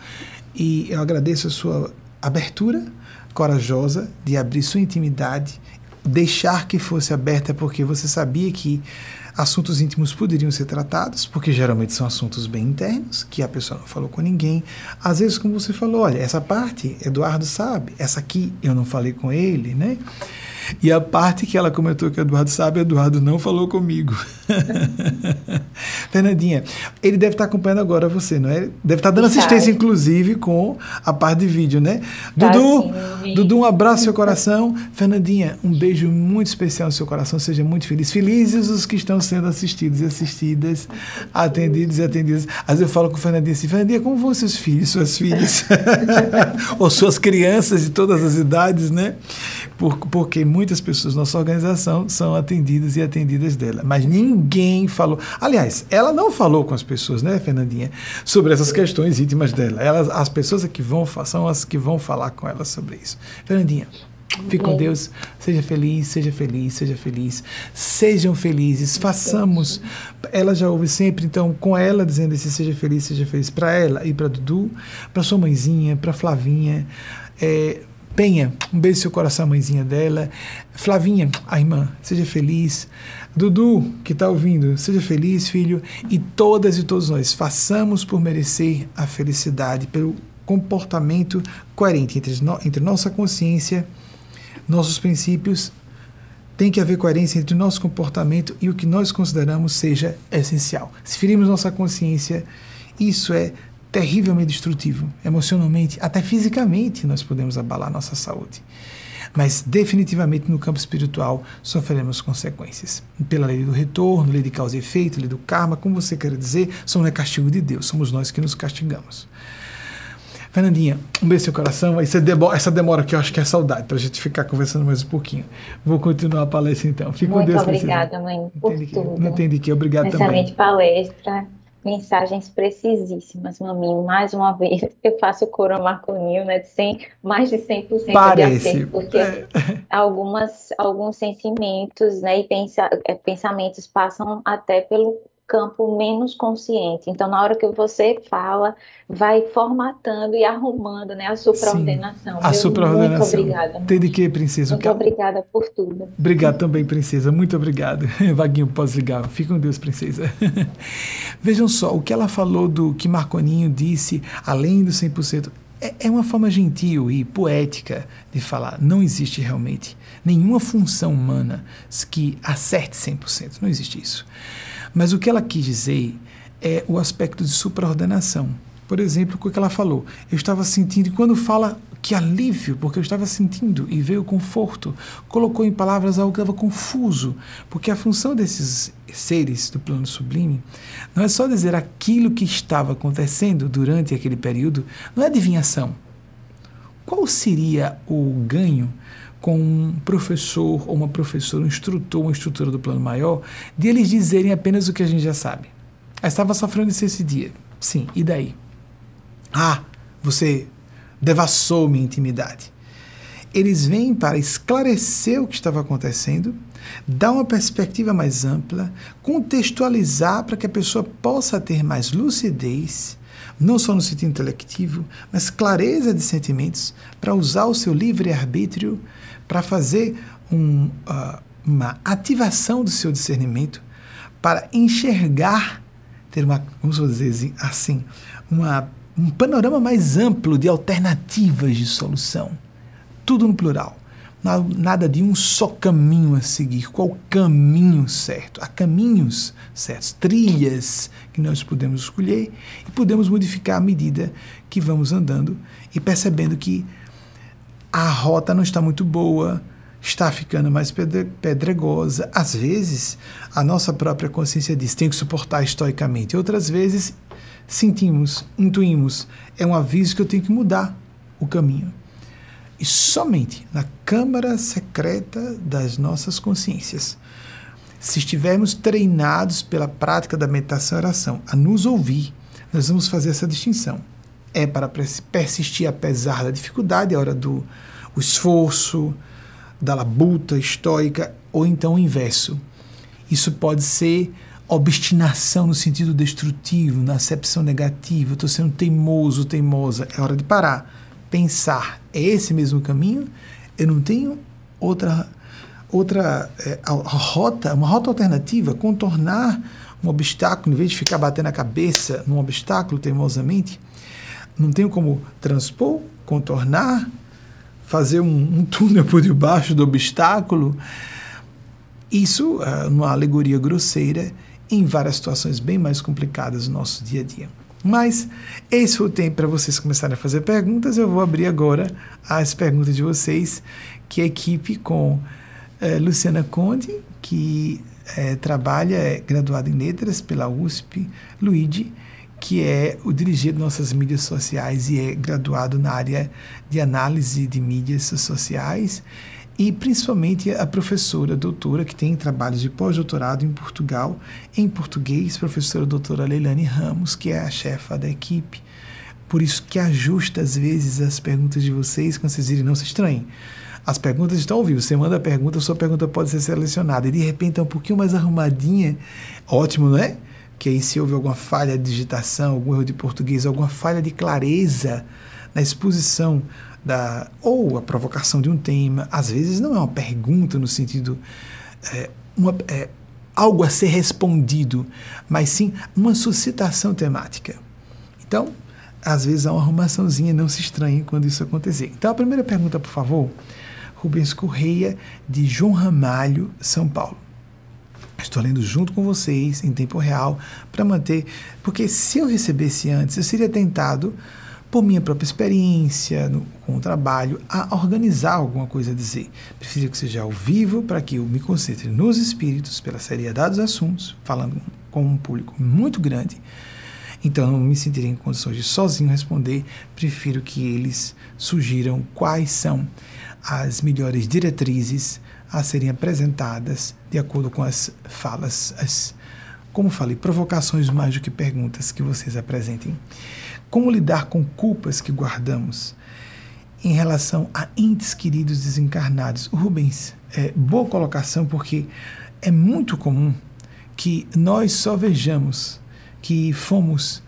Speaker 1: e eu agradeço a sua abertura corajosa de abrir sua intimidade, deixar que fosse aberta porque você sabia que Assuntos íntimos poderiam ser tratados, porque geralmente são assuntos bem internos, que a pessoa não falou com ninguém. Às vezes, como você falou, olha, essa parte Eduardo sabe, essa aqui eu não falei com ele, né? E a parte que ela comentou que o Eduardo sabe, o Eduardo não falou comigo. Fernandinha, ele deve estar acompanhando agora você, não é? Deve estar dando assistência, inclusive, com a parte de vídeo, né? Tá, Dudu, sim, Dudu, um abraço no seu coração. Fernandinha, um beijo muito especial no seu coração. Seja muito feliz. Felizes os que estão sendo assistidos e assistidas, atendidos e atendidas. Às vezes eu falo com o Fernandinha assim, Fernandinha, como vão seus filhos, suas filhas? Ou suas crianças de todas as idades, né? Por, porque muitas pessoas da nossa organização são atendidas e atendidas dela. Mas ninguém falou. Aliás, ela não falou com as pessoas, né, Fernandinha, sobre essas questões íntimas dela. Elas, as pessoas que vão são as que vão falar com ela sobre isso. Fernandinha. Fique com Deus, seja feliz, seja feliz, seja feliz. Sejam felizes, façamos. Ela já ouve sempre, então, com ela dizendo esse seja feliz, seja feliz, para ela e para Dudu, para sua mãezinha, para Flavinha. É, Penha, um beijo no seu coração, mãezinha dela. Flavinha, a irmã, seja feliz. Dudu, que está ouvindo, seja feliz, filho. E todas e todos nós, façamos por merecer a felicidade, pelo comportamento coerente entre, no, entre nossa consciência, nossos princípios. Tem que haver coerência entre nosso comportamento e o que nós consideramos seja essencial. Se ferirmos nossa consciência, isso é terrivelmente destrutivo, emocionalmente, até fisicamente nós podemos abalar nossa saúde. Mas definitivamente no campo espiritual sofreremos consequências. Pela lei do retorno, lei de causa e efeito, lei do karma, como você quer dizer, não é castigo de Deus, somos nós que nos castigamos. Fernandinha, um beijo no seu coração. Aí demora, essa demora que eu acho que é saudade, para a gente ficar conversando mais um pouquinho. Vou continuar a palestra então.
Speaker 2: Fico com Deus. Muito obrigada, mãe, por
Speaker 1: entendi
Speaker 2: tudo.
Speaker 1: Que, não entendi que. Obrigado
Speaker 2: Excelente
Speaker 1: também.
Speaker 2: Excelente palestra. Mensagens precisíssimas, maminho. Mais uma vez, eu faço coro Marconinho, né? De 100, mais de 100%
Speaker 1: Parece.
Speaker 2: de acerto, porque é. algumas, alguns sentimentos né, e pensa, é, pensamentos passam até pelo campo menos consciente. Então, na hora que você fala, vai formatando e arrumando né, a supraordenação.
Speaker 1: a supraordenação.
Speaker 2: Muito obrigada.
Speaker 1: Tem de que, princesa?
Speaker 2: Muito obrigada por tudo.
Speaker 1: Obrigado também, princesa. Muito obrigado. Vaguinho, pode ligar. Fica com Deus, princesa. Vejam só, o que ela falou do que Marconinho disse, além do 100%, é, é uma forma gentil e poética de falar. Não existe realmente nenhuma função humana que acerte 100%. Não existe isso. Mas o que ela quis dizer é o aspecto de supraordenação. Por exemplo, o que ela falou. Eu estava sentindo, e quando fala que alívio, porque eu estava sentindo e veio conforto, colocou em palavras algo que estava confuso, porque a função desses seres do plano sublime não é só dizer aquilo que estava acontecendo durante aquele período, não é adivinhação. Qual seria o ganho com um professor ou uma professora, um instrutor, uma instrutora do plano maior, de eles dizerem apenas o que a gente já sabe. Eu estava sofrendo isso esse dia. Sim, e daí? Ah, você devassou minha intimidade. Eles vêm para esclarecer o que estava acontecendo, dar uma perspectiva mais ampla, contextualizar para que a pessoa possa ter mais lucidez, não só no sentido intelectivo, mas clareza de sentimentos, para usar o seu livre-arbítrio para fazer um, uh, uma ativação do seu discernimento, para enxergar, ter uma, vamos dizer assim, uma, um panorama mais amplo de alternativas de solução. Tudo no plural. Nada de um só caminho a seguir. Qual caminho certo? Há caminhos certos, trilhas que nós podemos escolher e podemos modificar à medida que vamos andando e percebendo que a rota não está muito boa, está ficando mais pedregosa. Às vezes, a nossa própria consciência diz: tem que suportar estoicamente. Outras vezes, sentimos, intuímos, é um aviso que eu tenho que mudar o caminho. E somente na câmara secreta das nossas consciências, se estivermos treinados pela prática da meditação e oração a nos ouvir, nós vamos fazer essa distinção é para persistir apesar da dificuldade, a hora do esforço, da labuta estoica, ou então o inverso. Isso pode ser obstinação no sentido destrutivo, na acepção negativa, estou sendo teimoso, teimosa, é hora de parar, pensar, é esse mesmo caminho? Eu não tenho outra outra é, a, a rota, uma rota alternativa, contornar um obstáculo, em vez de ficar batendo a cabeça num obstáculo teimosamente, não tenho como transpor, contornar, fazer um, um túnel por debaixo do obstáculo. Isso, uh, numa alegoria grosseira, em várias situações bem mais complicadas do nosso dia a dia. Mas esse foi o tempo para vocês começarem a fazer perguntas. Eu vou abrir agora as perguntas de vocês, que a equipe com eh, Luciana Conde, que eh, trabalha, é graduada em letras pela USP, Luigi, que é o dirigido nossas mídias sociais e é graduado na área de análise de mídias sociais e principalmente a professora doutora que tem trabalhos de pós-doutorado em Portugal, em português, professora doutora Leilani Ramos, que é a chefa da equipe. Por isso que ajusta às vezes as perguntas de vocês, quando vocês irem, não se estranhem. As perguntas estão ao vivo. Você manda a pergunta, a sua pergunta pode ser selecionada. E de repente é um pouquinho mais arrumadinha. Ótimo, não é? Que aí se houve alguma falha de digitação, algum erro de português, alguma falha de clareza na exposição da ou a provocação de um tema, às vezes não é uma pergunta no sentido é, uma, é, algo a ser respondido, mas sim uma suscitação temática. Então, às vezes há uma arrumaçãozinha, não se estranhe quando isso acontecer. Então, a primeira pergunta, por favor, Rubens Correia, de João Ramalho, São Paulo. Estou lendo junto com vocês em tempo real para manter, porque se eu recebesse antes, eu seria tentado por minha própria experiência no, com o trabalho a organizar alguma coisa a dizer. Prefiro que seja ao vivo para que eu me concentre nos espíritos pela seriedade dos assuntos, falando com um público muito grande Então, não me sentirei em condições de sozinho responder, prefiro que eles sugiram quais são as melhores diretrizes a serem apresentadas de acordo com as falas, as, como falei, provocações mais do que perguntas que vocês apresentem. Como lidar com culpas que guardamos em relação a entes queridos desencarnados? Rubens, é, boa colocação, porque é muito comum que nós só vejamos que fomos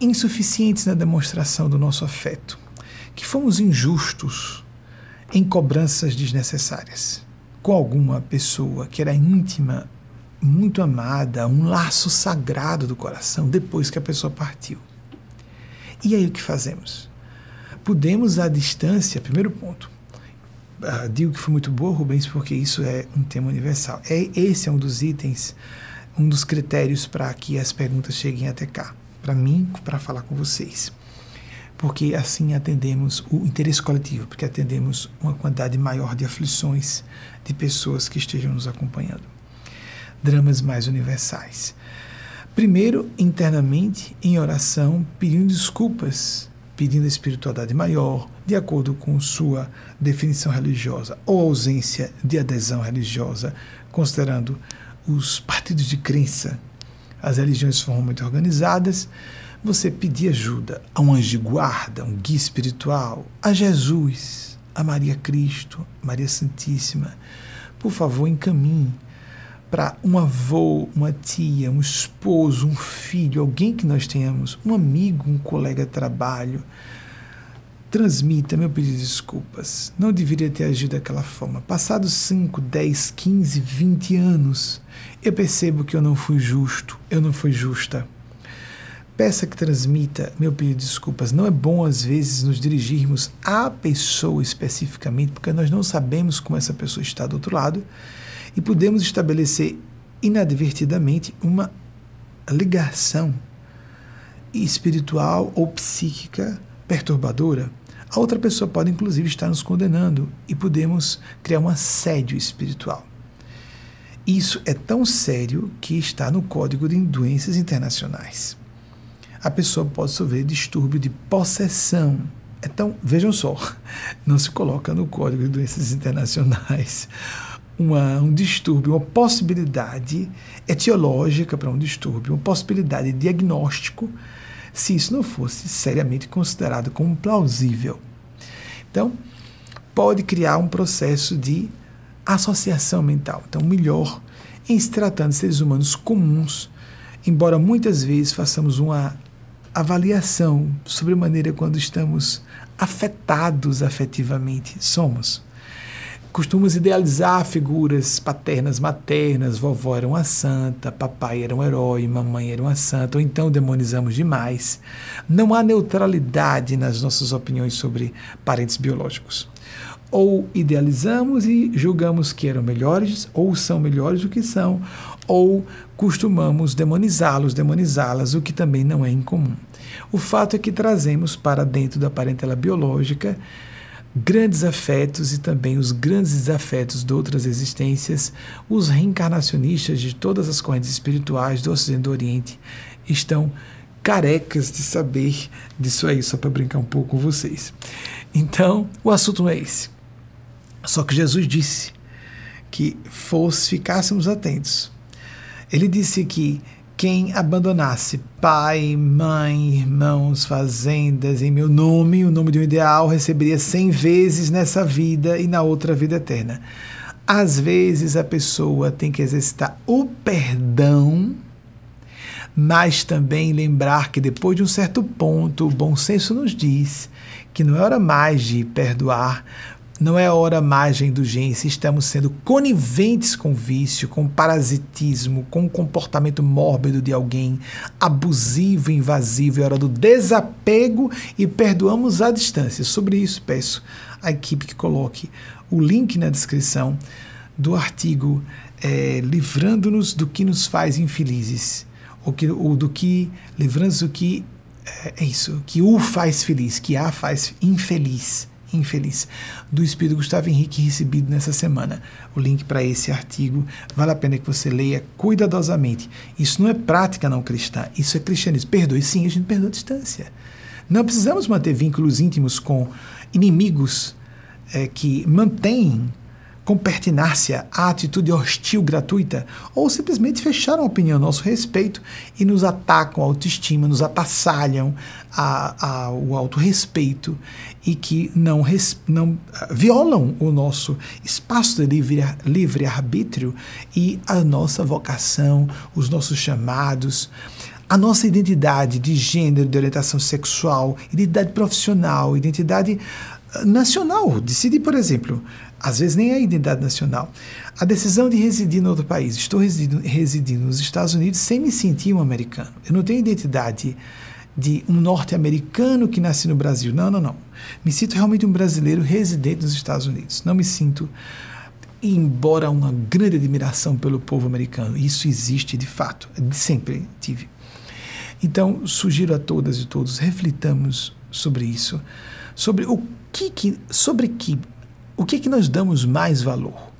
Speaker 1: insuficientes na demonstração do nosso afeto, que fomos injustos em cobranças desnecessárias com alguma pessoa que era íntima, muito amada, um laço sagrado do coração depois que a pessoa partiu. E aí o que fazemos? Podemos à distância, primeiro ponto. Uh, digo que foi muito boa, Rubens, porque isso é um tema universal. É, esse é um dos itens, um dos critérios para que as perguntas cheguem até cá, para mim, para falar com vocês porque assim atendemos o interesse coletivo, porque atendemos uma quantidade maior de aflições de pessoas que estejam nos acompanhando. Dramas mais universais. Primeiro, internamente, em oração, pedindo desculpas, pedindo a espiritualidade maior, de acordo com sua definição religiosa, ou ausência de adesão religiosa, considerando os partidos de crença. As religiões foram muito organizadas você pedir ajuda a um anjo guarda, um guia espiritual, a Jesus, a Maria Cristo, Maria Santíssima, por favor, encaminhe para um avô, uma tia, um esposo, um filho, alguém que nós tenhamos, um amigo, um colega de trabalho. Transmita meu pedido de desculpas. Não deveria ter agido daquela forma. Passados 5, 10, 15, 20 anos, eu percebo que eu não fui justo, eu não fui justa peça que transmita meu pedido de desculpas. Não é bom, às vezes, nos dirigirmos à pessoa especificamente, porque nós não sabemos como essa pessoa está do outro lado e podemos estabelecer inadvertidamente uma ligação espiritual ou psíquica perturbadora. A outra pessoa pode, inclusive, estar nos condenando e podemos criar um assédio espiritual. Isso é tão sério que está no Código de Doenças Internacionais a pessoa pode sofrer distúrbio de possessão. Então, vejam só, não se coloca no Código de Doenças Internacionais uma, um distúrbio, uma possibilidade etiológica para um distúrbio, uma possibilidade de diagnóstico, se isso não fosse seriamente considerado como plausível. Então, pode criar um processo de associação mental. Então, melhor, em se tratando de seres humanos comuns, embora muitas vezes façamos uma avaliação sobre a maneira quando estamos afetados afetivamente somos. Costumamos idealizar figuras paternas, maternas, vovó era uma santa, papai era um herói, mamãe era uma santa, ou então demonizamos demais. Não há neutralidade nas nossas opiniões sobre parentes biológicos. Ou idealizamos e julgamos que eram melhores, ou são melhores do que são, ou costumamos demonizá-los, demonizá-las, o que também não é incomum. O fato é que trazemos para dentro da parentela biológica grandes afetos e também os grandes desafetos de outras existências, os reencarnacionistas de todas as correntes espirituais do Ocidente e do Oriente estão carecas de saber disso aí, só para brincar um pouco com vocês. Então, o assunto não é esse. Só que Jesus disse que fosse ficássemos atentos ele disse que quem abandonasse pai, mãe, irmãos, fazendas em meu nome, o nome de um ideal, receberia cem vezes nessa vida e na outra vida eterna. Às vezes a pessoa tem que exercitar o perdão, mas também lembrar que depois de um certo ponto, o bom senso nos diz que não é hora mais de perdoar, não é hora de indulgência, estamos sendo coniventes com vício, com parasitismo, com comportamento mórbido de alguém, abusivo, invasivo, é hora do desapego e perdoamos à distância. Sobre isso, peço à equipe que coloque o link na descrição do artigo é, Livrando-nos do que nos faz infelizes, ou, que, ou do que, livrando-nos do que, é, é isso, que o faz feliz, que a faz infeliz infeliz, do Espírito Gustavo Henrique recebido nessa semana. O link para esse artigo vale a pena que você leia cuidadosamente. Isso não é prática não cristã, isso é cristianismo. Perdoe sim, a gente perdoa a distância. Não precisamos manter vínculos íntimos com inimigos é, que mantêm com pertinácia a atitude hostil gratuita ou simplesmente fecharam a opinião a nosso respeito e nos atacam a autoestima, nos atassalham a, a, o autorrespeito e que não, não ah, violam o nosso espaço de livre, livre arbítrio e a nossa vocação, os nossos chamados a nossa identidade de gênero, de orientação sexual, identidade profissional, identidade ah, nacional. Decidir, por exemplo, às vezes nem é a identidade nacional. A decisão de residir em outro país. Estou residindo, residindo nos Estados Unidos sem me sentir um americano. Eu não tenho identidade de um norte-americano que nasce no Brasil. Não, não, não. Me sinto realmente um brasileiro residente nos Estados Unidos. Não me sinto, embora uma grande admiração pelo povo americano. Isso existe de fato. Sempre tive. Então, sugiro a todas e todos, reflitamos sobre isso. Sobre o que, que sobre que o que, que nós damos mais valor?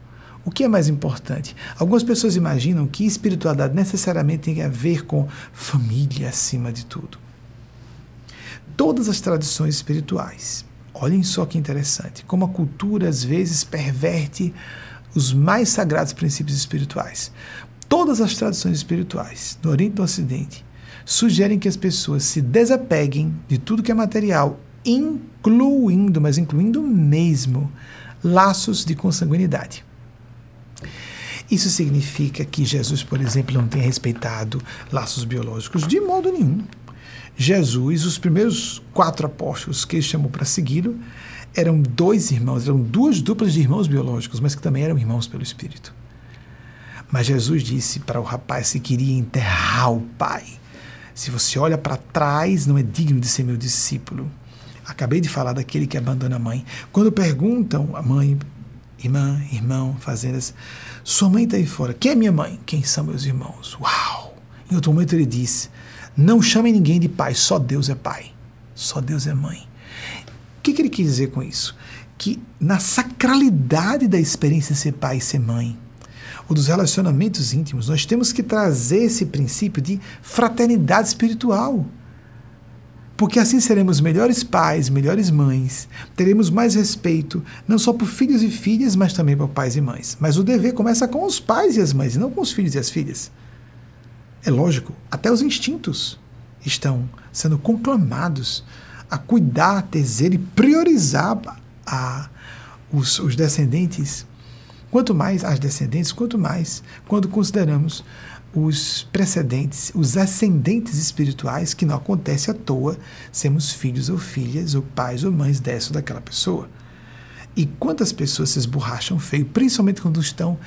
Speaker 1: O que é mais importante? Algumas pessoas imaginam que espiritualidade necessariamente tem a ver com família acima de tudo. Todas as tradições espirituais, olhem só que interessante, como a cultura às vezes perverte os mais sagrados princípios espirituais. Todas as tradições espirituais, do Oriente e Ocidente, sugerem que as pessoas se desapeguem de tudo que é material, incluindo, mas incluindo mesmo, laços de consanguinidade. Isso significa que Jesus, por exemplo, não tenha respeitado laços biológicos de modo nenhum. Jesus, os primeiros quatro apóstolos que ele chamou para segui-lo, eram dois irmãos, eram duas duplas de irmãos biológicos, mas que também eram irmãos pelo Espírito. Mas Jesus disse para o rapaz que queria enterrar o pai: Se você olha para trás, não é digno de ser meu discípulo. Acabei de falar daquele que abandona a mãe. Quando perguntam a mãe, irmã, irmão, fazendas, sua mãe está aí fora. Quem é minha mãe? Quem são meus irmãos? Uau! Em outro momento ele disse: Não chame ninguém de pai, só Deus é pai. Só Deus é mãe. O que, que ele quis dizer com isso? Que na sacralidade da experiência ser pai e ser mãe, ou dos relacionamentos íntimos, nós temos que trazer esse princípio de fraternidade espiritual porque assim seremos melhores pais, melhores mães, teremos mais respeito, não só por filhos e filhas, mas também por pais e mães. Mas o dever começa com os pais e as mães, não com os filhos e as filhas. É lógico, até os instintos estão sendo conclamados a cuidar, a ter zelo e priorizar a, os, os descendentes. Quanto mais as descendentes, quanto mais quando consideramos os precedentes, os ascendentes espirituais, que não acontece à toa sermos filhos ou filhas, ou pais ou mães dessa ou daquela pessoa. E quantas pessoas se esborracham feio, principalmente quando estão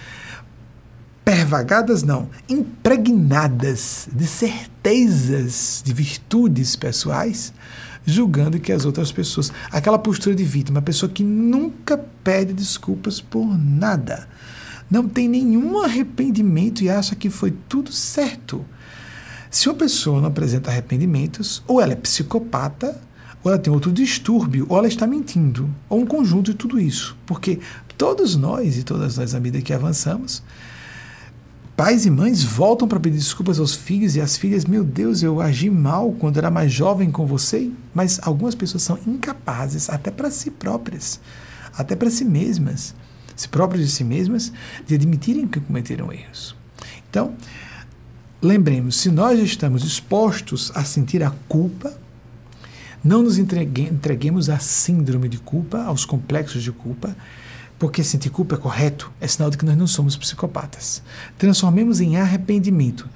Speaker 1: pervagadas, não, impregnadas de certezas, de virtudes pessoais, julgando que as outras pessoas, aquela postura de vítima, a pessoa que nunca pede desculpas por nada não tem nenhum arrependimento e acha que foi tudo certo. Se uma pessoa não apresenta arrependimentos, ou ela é psicopata, ou ela tem outro distúrbio, ou ela está mentindo, ou um conjunto de tudo isso. Porque todos nós e todas nós, à medida que avançamos, pais e mães voltam para pedir desculpas aos filhos e às filhas. Meu Deus, eu agi mal quando era mais jovem com você. Mas algumas pessoas são incapazes, até para si próprias, até para si mesmas, si próprios de si mesmas, de admitirem que cometeram erros. Então, lembremos, se nós estamos expostos a sentir a culpa, não nos entreguemos à síndrome de culpa, aos complexos de culpa, porque sentir culpa é correto, é sinal de que nós não somos psicopatas. Transformemos em arrependimento.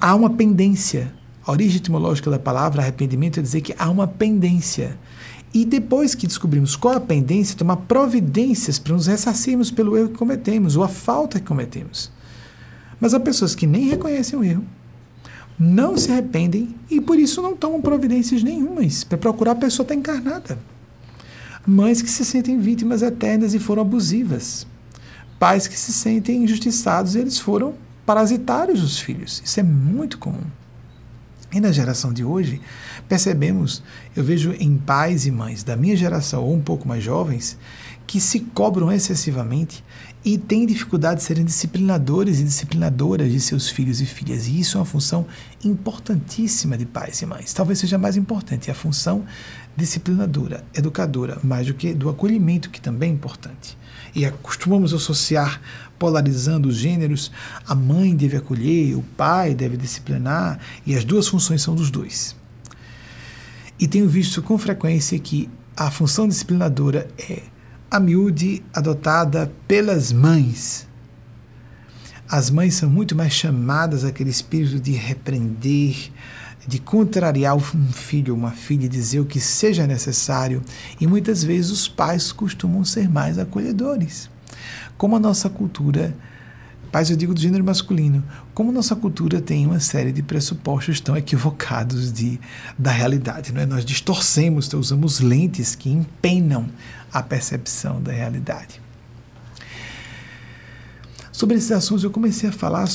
Speaker 1: Há uma pendência. A origem etimológica da palavra arrependimento é dizer que há uma pendência e depois que descobrimos qual a pendência, tomar providências para nos ressarcirmos pelo erro que cometemos ou a falta que cometemos. Mas há pessoas que nem reconhecem o erro, não se arrependem e por isso não tomam providências nenhumas para procurar a pessoa estar encarnada. Mães que se sentem vítimas eternas e foram abusivas. Pais que se sentem injustiçados e eles foram parasitários dos filhos. Isso é muito comum. E na geração de hoje, percebemos, eu vejo em pais e mães da minha geração ou um pouco mais jovens, que se cobram excessivamente e têm dificuldade de serem disciplinadores e disciplinadoras de seus filhos e filhas. E isso é uma função importantíssima de pais e mães. Talvez seja mais importante a função disciplinadora, educadora, mais do que do acolhimento, que também é importante. E acostumamos associar, polarizando os gêneros, a mãe deve acolher, o pai deve disciplinar, e as duas funções são dos dois. E tenho visto com frequência que a função disciplinadora é a miúde adotada pelas mães. As mães são muito mais chamadas àquele espírito de repreender, de contrariar um filho ou uma filha e dizer o que seja necessário, e muitas vezes os pais costumam ser mais acolhedores. Como a nossa cultura, pais eu digo do gênero masculino, como nossa cultura tem uma série de pressupostos tão equivocados de, da realidade, não é? nós distorcemos, usamos lentes que empenam a percepção da realidade. Sobre esses assuntos, eu comecei a falar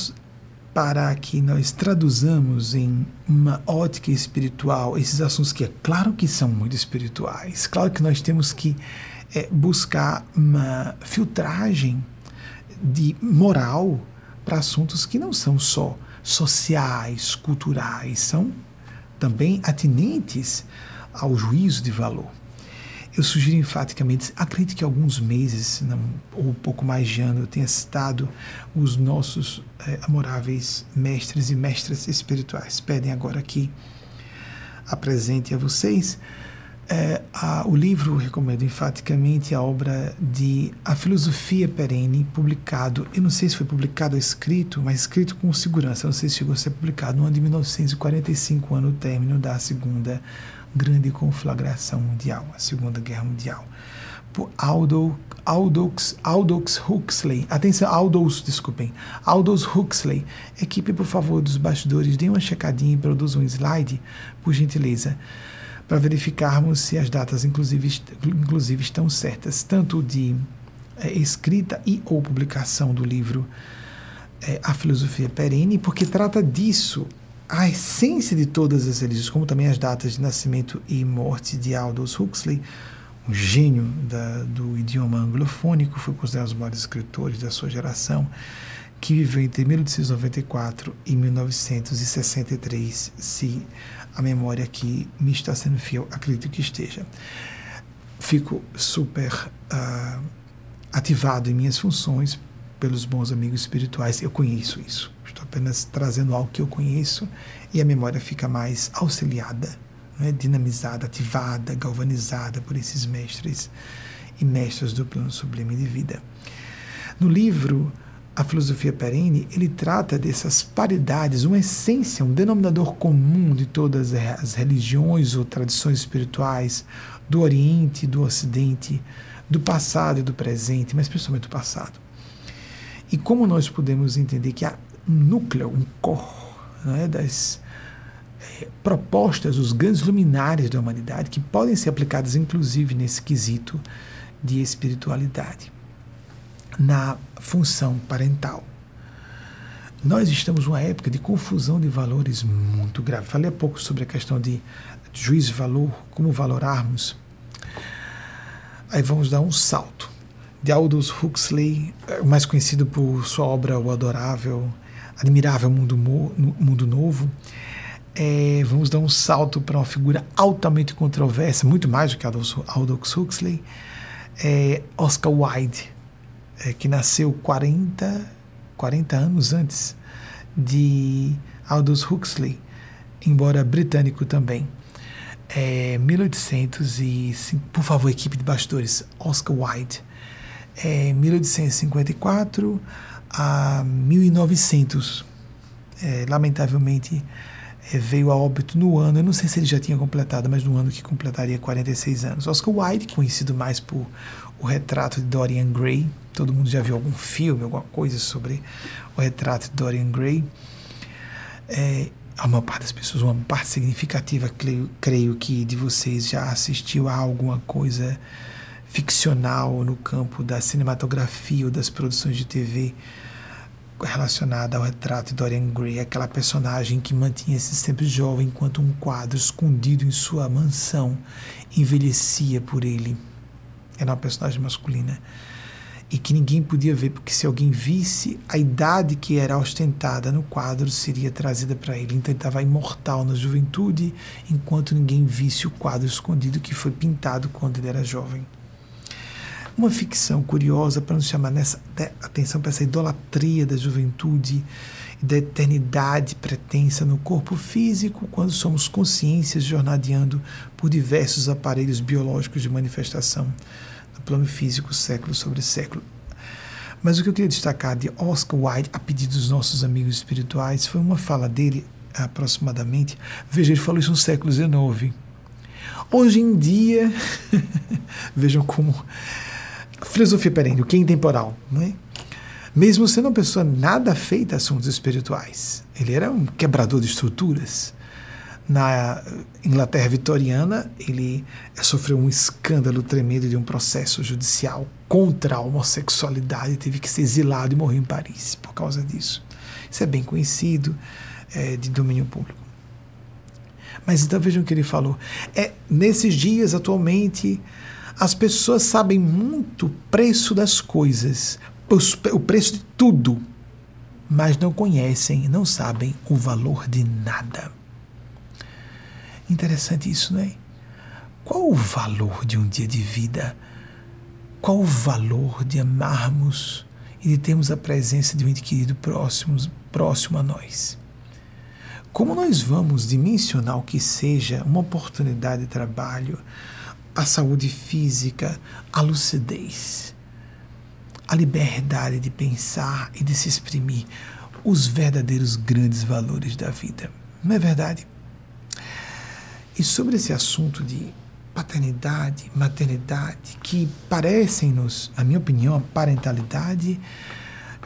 Speaker 1: para que nós traduzamos em uma ótica espiritual esses assuntos que é claro que são muito espirituais, claro que nós temos que é, buscar uma filtragem de moral para assuntos que não são só sociais, culturais, são também atinentes ao juízo de valor. Eu sugiro enfaticamente, acredito que alguns meses, não, ou pouco mais de ano, eu tenha citado os nossos é, amoráveis mestres e mestras espirituais. Pedem agora que apresente a vocês é, a, o livro, recomendo enfaticamente, a obra de A Filosofia Perene, publicado, eu não sei se foi publicado ou escrito, mas escrito com segurança, não sei se chegou a ser publicado no ano de 1945, ano término da Segunda grande conflagração mundial, a Segunda Guerra Mundial, por Aldo, Aldous, Aldous Huxley. Atenção, Aldous, desculpem. Aldous Huxley. Equipe, por favor, dos bastidores, dê uma checadinha e produza um slide, por gentileza, para verificarmos se as datas, inclusive, inclusive estão certas, tanto de é, escrita e ou publicação do livro é, A Filosofia Perene, porque trata disso a essência de todas as religiões, como também as datas de nascimento e morte de Aldous Huxley, um gênio da, do idioma anglofônico, foi considerado um dos maiores escritores da sua geração, que viveu entre 1894 e 1963, se a memória aqui me está sendo fiel, acredito que esteja. Fico super uh, ativado em minhas funções pelos bons amigos espirituais, eu conheço isso. Apenas trazendo algo que eu conheço e a memória fica mais auxiliada, é? dinamizada, ativada, galvanizada por esses mestres e mestras do plano sublime de vida. No livro A Filosofia Perene, ele trata dessas paridades, uma essência, um denominador comum de todas as religiões ou tradições espirituais do Oriente e do Ocidente, do passado e do presente, mas principalmente do passado. E como nós podemos entender que há um núcleo, um core é, das é, propostas, os grandes luminares da humanidade, que podem ser aplicadas inclusive nesse quesito de espiritualidade, na função parental. Nós estamos numa época de confusão de valores muito grave. Falei há pouco sobre a questão de juízo de valor, como valorarmos. Aí vamos dar um salto. De Aldous Huxley, é, mais conhecido por sua obra O Adorável Admirável Mundo, Mundo Novo, é, vamos dar um salto para uma figura altamente controversa, muito mais do que Aldous Huxley, é Oscar Wilde, é, que nasceu 40, 40 anos antes de Aldous Huxley, embora britânico também. É, 1805, por favor, equipe de bastidores, Oscar Wilde. É, 1854 a 1900. É, lamentavelmente é, veio a óbito no ano, eu não sei se ele já tinha completado, mas no ano que completaria 46 anos. Oscar Wilde, conhecido mais por o retrato de Dorian Gray, todo mundo já viu algum filme, alguma coisa sobre o retrato de Dorian Gray. É, a maior parte das pessoas, uma parte significativa, creio, creio que de vocês já assistiu a alguma coisa ficcional no campo da cinematografia ou das produções de TV relacionada ao retrato de Dorian Gray, aquela personagem que mantinha-se sempre jovem enquanto um quadro escondido em sua mansão envelhecia por ele. Era uma personagem masculina e que ninguém podia ver, porque se alguém visse, a idade que era ostentada no quadro seria trazida para ele. Então ele estava imortal na juventude, enquanto ninguém visse o quadro escondido que foi pintado quando ele era jovem. Uma ficção curiosa para nos chamar nessa atenção para essa idolatria da juventude e da eternidade pretensa no corpo físico, quando somos consciências jornadeando por diversos aparelhos biológicos de manifestação no plano físico, século sobre século. Mas o que eu queria destacar de Oscar Wilde, a pedido dos nossos amigos espirituais, foi uma fala dele, aproximadamente. Veja, ele falou isso no século XIX. Hoje em dia, vejam como. Filosofia perene, o que é intemporal, não é? Mesmo sendo uma pessoa nada feita a assuntos espirituais, ele era um quebrador de estruturas na Inglaterra vitoriana, ele sofreu um escândalo tremendo de um processo judicial contra a homossexualidade, teve que ser exilado e morreu em Paris por causa disso. Isso é bem conhecido, é, de domínio público. Mas então vejam o que ele falou. É, nesses dias, atualmente, as pessoas sabem muito o preço das coisas, o preço de tudo, mas não conhecem, não sabem o valor de nada. Interessante isso, não é? Qual o valor de um dia de vida? Qual o valor de amarmos e de termos a presença de um ente querido próximo, próximo a nós? Como nós vamos dimensionar o que seja uma oportunidade de trabalho, a saúde física, a lucidez, a liberdade de pensar e de se exprimir, os verdadeiros grandes valores da vida? Não é verdade? E sobre esse assunto de paternidade, maternidade, que parecem-nos, na minha opinião, a parentalidade,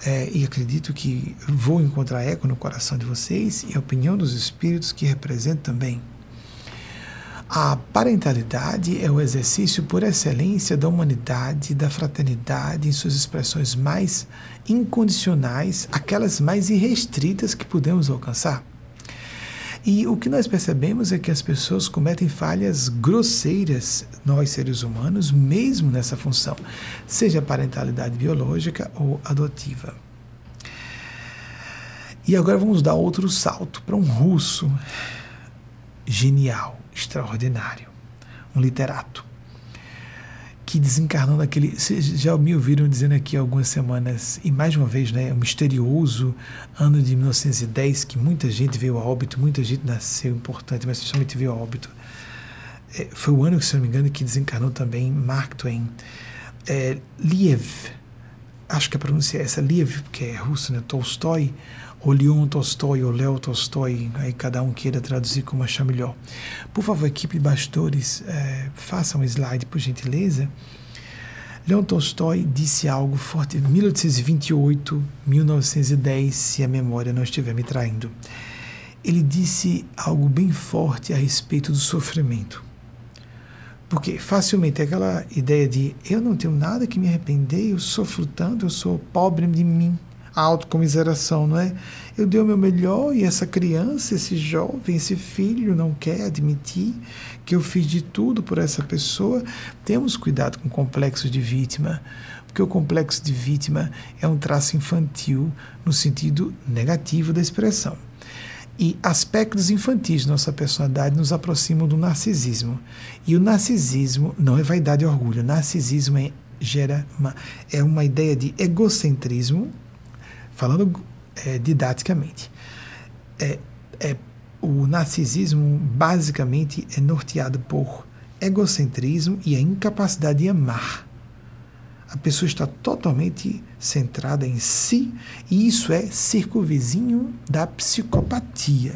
Speaker 1: é, e acredito que vou encontrar eco no coração de vocês, e a opinião dos espíritos que representam também. A parentalidade é o exercício por excelência da humanidade, da fraternidade, em suas expressões mais incondicionais, aquelas mais irrestritas que podemos alcançar. E o que nós percebemos é que as pessoas cometem falhas grosseiras, nós seres humanos, mesmo nessa função, seja parentalidade biológica ou adotiva. E agora vamos dar outro salto para um russo genial, extraordinário, um literato que desencarnou naquele. Vocês já me ouviram dizendo aqui algumas semanas, e mais uma vez, né, o misterioso ano de 1910, que muita gente veio a óbito, muita gente nasceu importante, mas principalmente veio a óbito. É, foi o ano, se não me engano, que desencarnou também Mark Twain. É, Liev, acho que a pronúncia é essa, Liev, que é russo, né, Tolstói, ou Leon Tolstói, ou Léo Tolstói, aí cada um queira traduzir como achar melhor. Por favor, equipe de bastidores, é, faça um slide, por gentileza. Leon Tolstói disse algo forte, 1828, 1910, se a memória não estiver me traindo. Ele disse algo bem forte a respeito do sofrimento. Porque facilmente aquela ideia de eu não tenho nada que me arrepender, eu sofro tanto, eu sou pobre de mim a autocomiseração, não é? Eu dei o meu melhor e essa criança, esse jovem, esse filho não quer admitir que eu fiz de tudo por essa pessoa. Temos cuidado com o complexo de vítima, porque o complexo de vítima é um traço infantil no sentido negativo da expressão. E aspectos infantis de nossa personalidade nos aproximam do narcisismo. E o narcisismo não é vaidade e orgulho. O narcisismo é, gera uma, é uma ideia de egocentrismo falando é, didaticamente, é, é, o narcisismo basicamente é norteado por egocentrismo e a incapacidade de amar. A pessoa está totalmente centrada em si e isso é circunvizinho da psicopatia.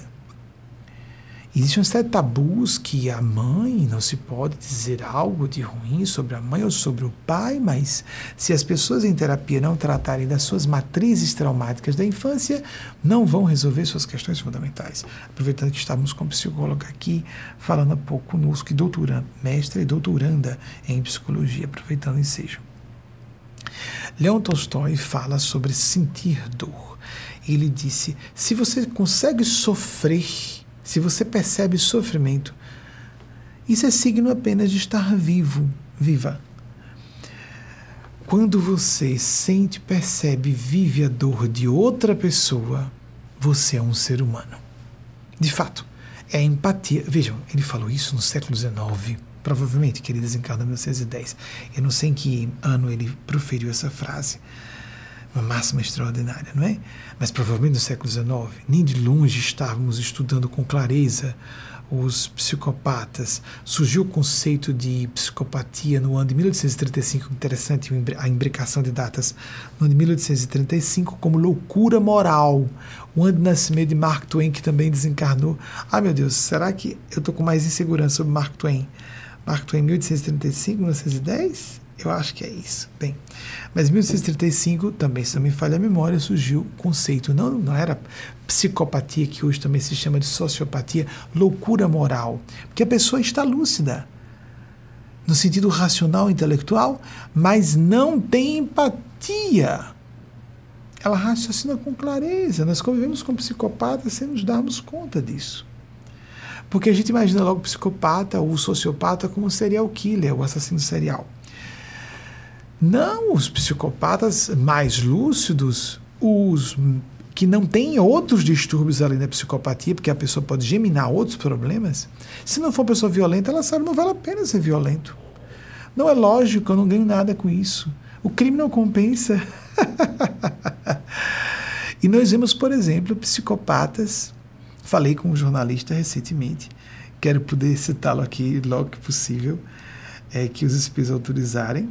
Speaker 1: Existem de tabus que a mãe não se pode dizer algo de ruim sobre a mãe ou sobre o pai, mas se as pessoas em terapia não tratarem das suas matrizes traumáticas da infância, não vão resolver suas questões fundamentais. Aproveitando que estamos com o psicóloga aqui, falando um pouco conosco, e doutoranda, mestra e doutoranda em psicologia, aproveitando o ensejo. Leon Tolstói fala sobre sentir dor. Ele disse: se você consegue sofrer, se você percebe sofrimento, isso é signo apenas de estar vivo, viva. Quando você sente, percebe, vive a dor de outra pessoa, você é um ser humano. De fato, é empatia. Vejam, ele falou isso no século XIX, provavelmente, que ele desencarnou em 1910. Eu não sei em que ano ele proferiu essa frase. Uma máxima extraordinária, não é? Mas provavelmente no século XIX. Nem de longe estávamos estudando com clareza os psicopatas. Surgiu o conceito de psicopatia no ano de 1835, interessante a imbricação de datas, no ano de 1835, como loucura moral. O ano de nascimento de Mark Twain, que também desencarnou. Ai meu Deus, será que eu estou com mais insegurança sobre Mark Twain? Mark Twain, 1835, 1910? Eu acho que é isso. Bem, mas em 1835, também, se não me falha a memória, surgiu o conceito, não, não era psicopatia, que hoje também se chama de sociopatia, loucura moral. Porque a pessoa está lúcida, no sentido racional, intelectual, mas não tem empatia. Ela raciocina com clareza. Nós convivemos com psicopatas sem nos darmos conta disso. Porque a gente imagina logo o psicopata ou o sociopata como serial killer, o assassino serial. Não, os psicopatas mais lúcidos, os que não têm outros distúrbios além da psicopatia, porque a pessoa pode geminar outros problemas. Se não for uma pessoa violenta, ela sabe não vale a pena ser violento. Não é lógico, eu não ganho nada com isso. O crime não compensa. e nós vemos, por exemplo, psicopatas. Falei com um jornalista recentemente, quero poder citá-lo aqui logo que possível, é, que os espíritos autorizarem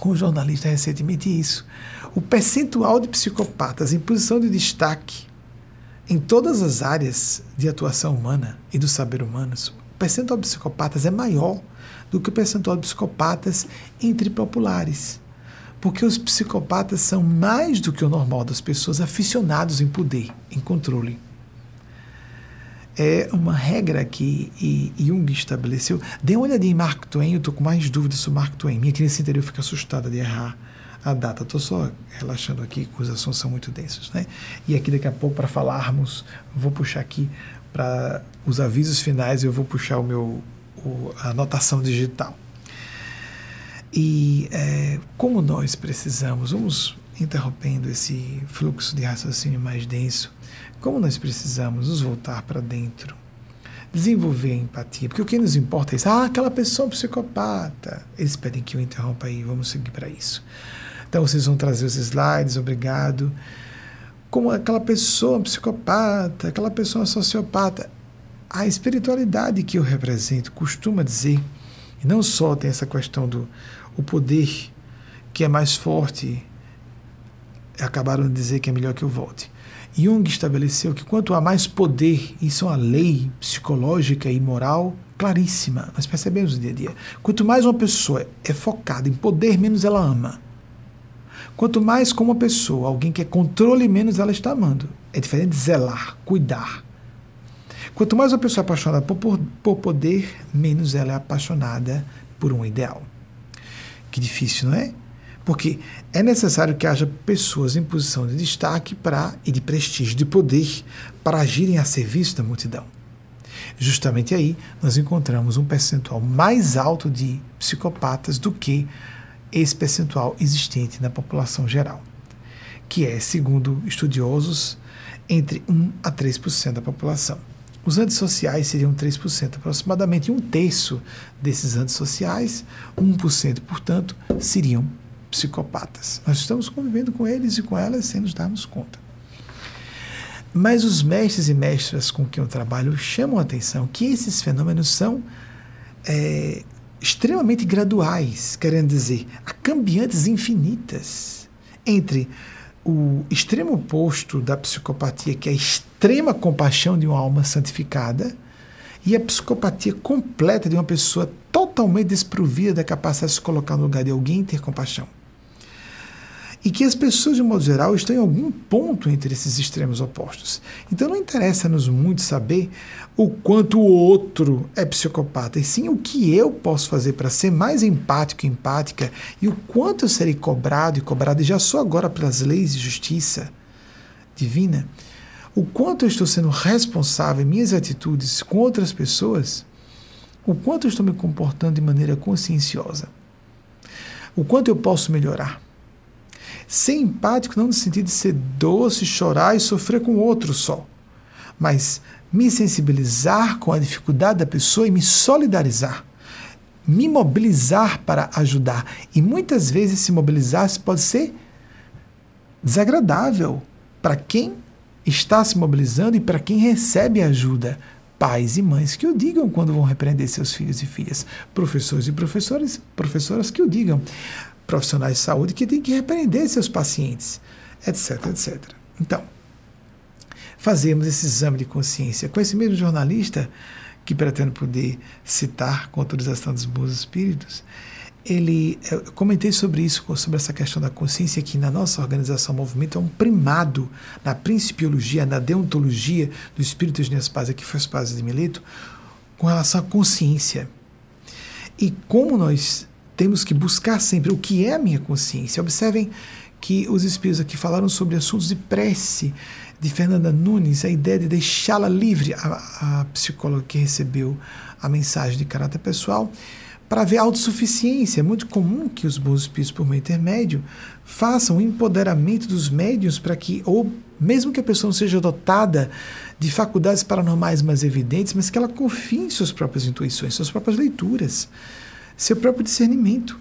Speaker 1: com um jornalista recentemente isso. O percentual de psicopatas em posição de destaque em todas as áreas de atuação humana e do saber humano, o percentual de psicopatas é maior do que o percentual de psicopatas entre populares. Porque os psicopatas são mais do que o normal das pessoas aficionados em poder, em controle é uma regra que Jung estabeleceu. Dê uma olhadinha em Mark Twain, eu estou com mais dúvidas sobre Mark Twain. Minha criança interior fica assustada de errar a data. Estou só relaxando aqui, os assuntos são muito densos. Né? E aqui daqui a pouco, para falarmos, vou puxar aqui para os avisos finais, eu vou puxar o meu, o, a anotação digital. E é, como nós precisamos, vamos interrompendo esse fluxo de raciocínio mais denso, como nós precisamos nos voltar para dentro, desenvolver a empatia, porque o que nos importa é isso. Ah, aquela pessoa psicopata. Eles pedem que eu interrompa aí, vamos seguir para isso. Então vocês vão trazer os slides, obrigado. Como aquela pessoa psicopata, aquela pessoa sociopata. A espiritualidade que eu represento costuma dizer, e não só tem essa questão do o poder que é mais forte, acabaram de dizer que é melhor que eu volte. Jung estabeleceu que quanto há mais poder, isso é uma lei psicológica e moral claríssima, nós percebemos no dia a dia. Quanto mais uma pessoa é focada em poder, menos ela ama. Quanto mais como uma pessoa, alguém que é controle, menos ela está amando. É diferente de zelar, cuidar. Quanto mais uma pessoa é apaixonada por, por, por poder, menos ela é apaixonada por um ideal. Que difícil, não é? Porque é necessário que haja pessoas em posição de destaque para e de prestígio, de poder, para agirem a serviço da multidão. Justamente aí nós encontramos um percentual mais alto de psicopatas do que esse percentual existente na população geral, que é, segundo estudiosos, entre 1 a 3% da população. Os antissociais seriam 3%, aproximadamente um terço desses antissociais, 1%, portanto, seriam psicopatas. Nós estamos convivendo com eles e com elas sem nos darmos conta. Mas os mestres e mestras com quem eu trabalho chamam a atenção que esses fenômenos são é, extremamente graduais, querendo dizer, há cambiantes infinitas entre o extremo oposto da psicopatia, que é a extrema compaixão de uma alma santificada, e a psicopatia completa de uma pessoa totalmente desprovida da capacidade de se colocar no lugar de alguém e ter compaixão. E que as pessoas, de modo geral, estão em algum ponto entre esses extremos opostos. Então não interessa-nos muito saber o quanto o outro é psicopata, e sim o que eu posso fazer para ser mais empático e empática, e o quanto eu serei cobrado e cobrado, e já sou agora pelas leis de justiça divina, o quanto eu estou sendo responsável em minhas atitudes com outras pessoas, o quanto eu estou me comportando de maneira conscienciosa, o quanto eu posso melhorar. Ser empático não no sentido de ser doce, chorar e sofrer com outro só, mas me sensibilizar com a dificuldade da pessoa e me solidarizar, me mobilizar para ajudar. E muitas vezes se mobilizar pode ser desagradável para quem está se mobilizando e para quem recebe ajuda. Pais e mães que o digam quando vão repreender seus filhos e filhas, professores e professores, professoras que o digam profissionais de saúde que têm que repreender seus pacientes, etc, etc. Então, fazemos esse exame de consciência com esse mesmo jornalista que pretendo poder citar com autorização dos bons espíritos, ele eu comentei sobre isso, sobre essa questão da consciência que na nossa organização movimento é um primado na principiologia, na deontologia do espírito de Nespásia que faz parte de Mileto, com relação à consciência. E como nós temos que buscar sempre o que é a minha consciência. Observem que os espíritos aqui falaram sobre assuntos de prece de Fernanda Nunes, a ideia de deixá-la livre, a, a psicóloga que recebeu a mensagem de caráter pessoal, para haver autossuficiência. É muito comum que os bons espíritos, por meio intermédio, façam o empoderamento dos médios para que, ou mesmo que a pessoa não seja dotada de faculdades paranormais mais evidentes, mas que ela confie em suas próprias intuições, suas próprias leituras seu próprio discernimento.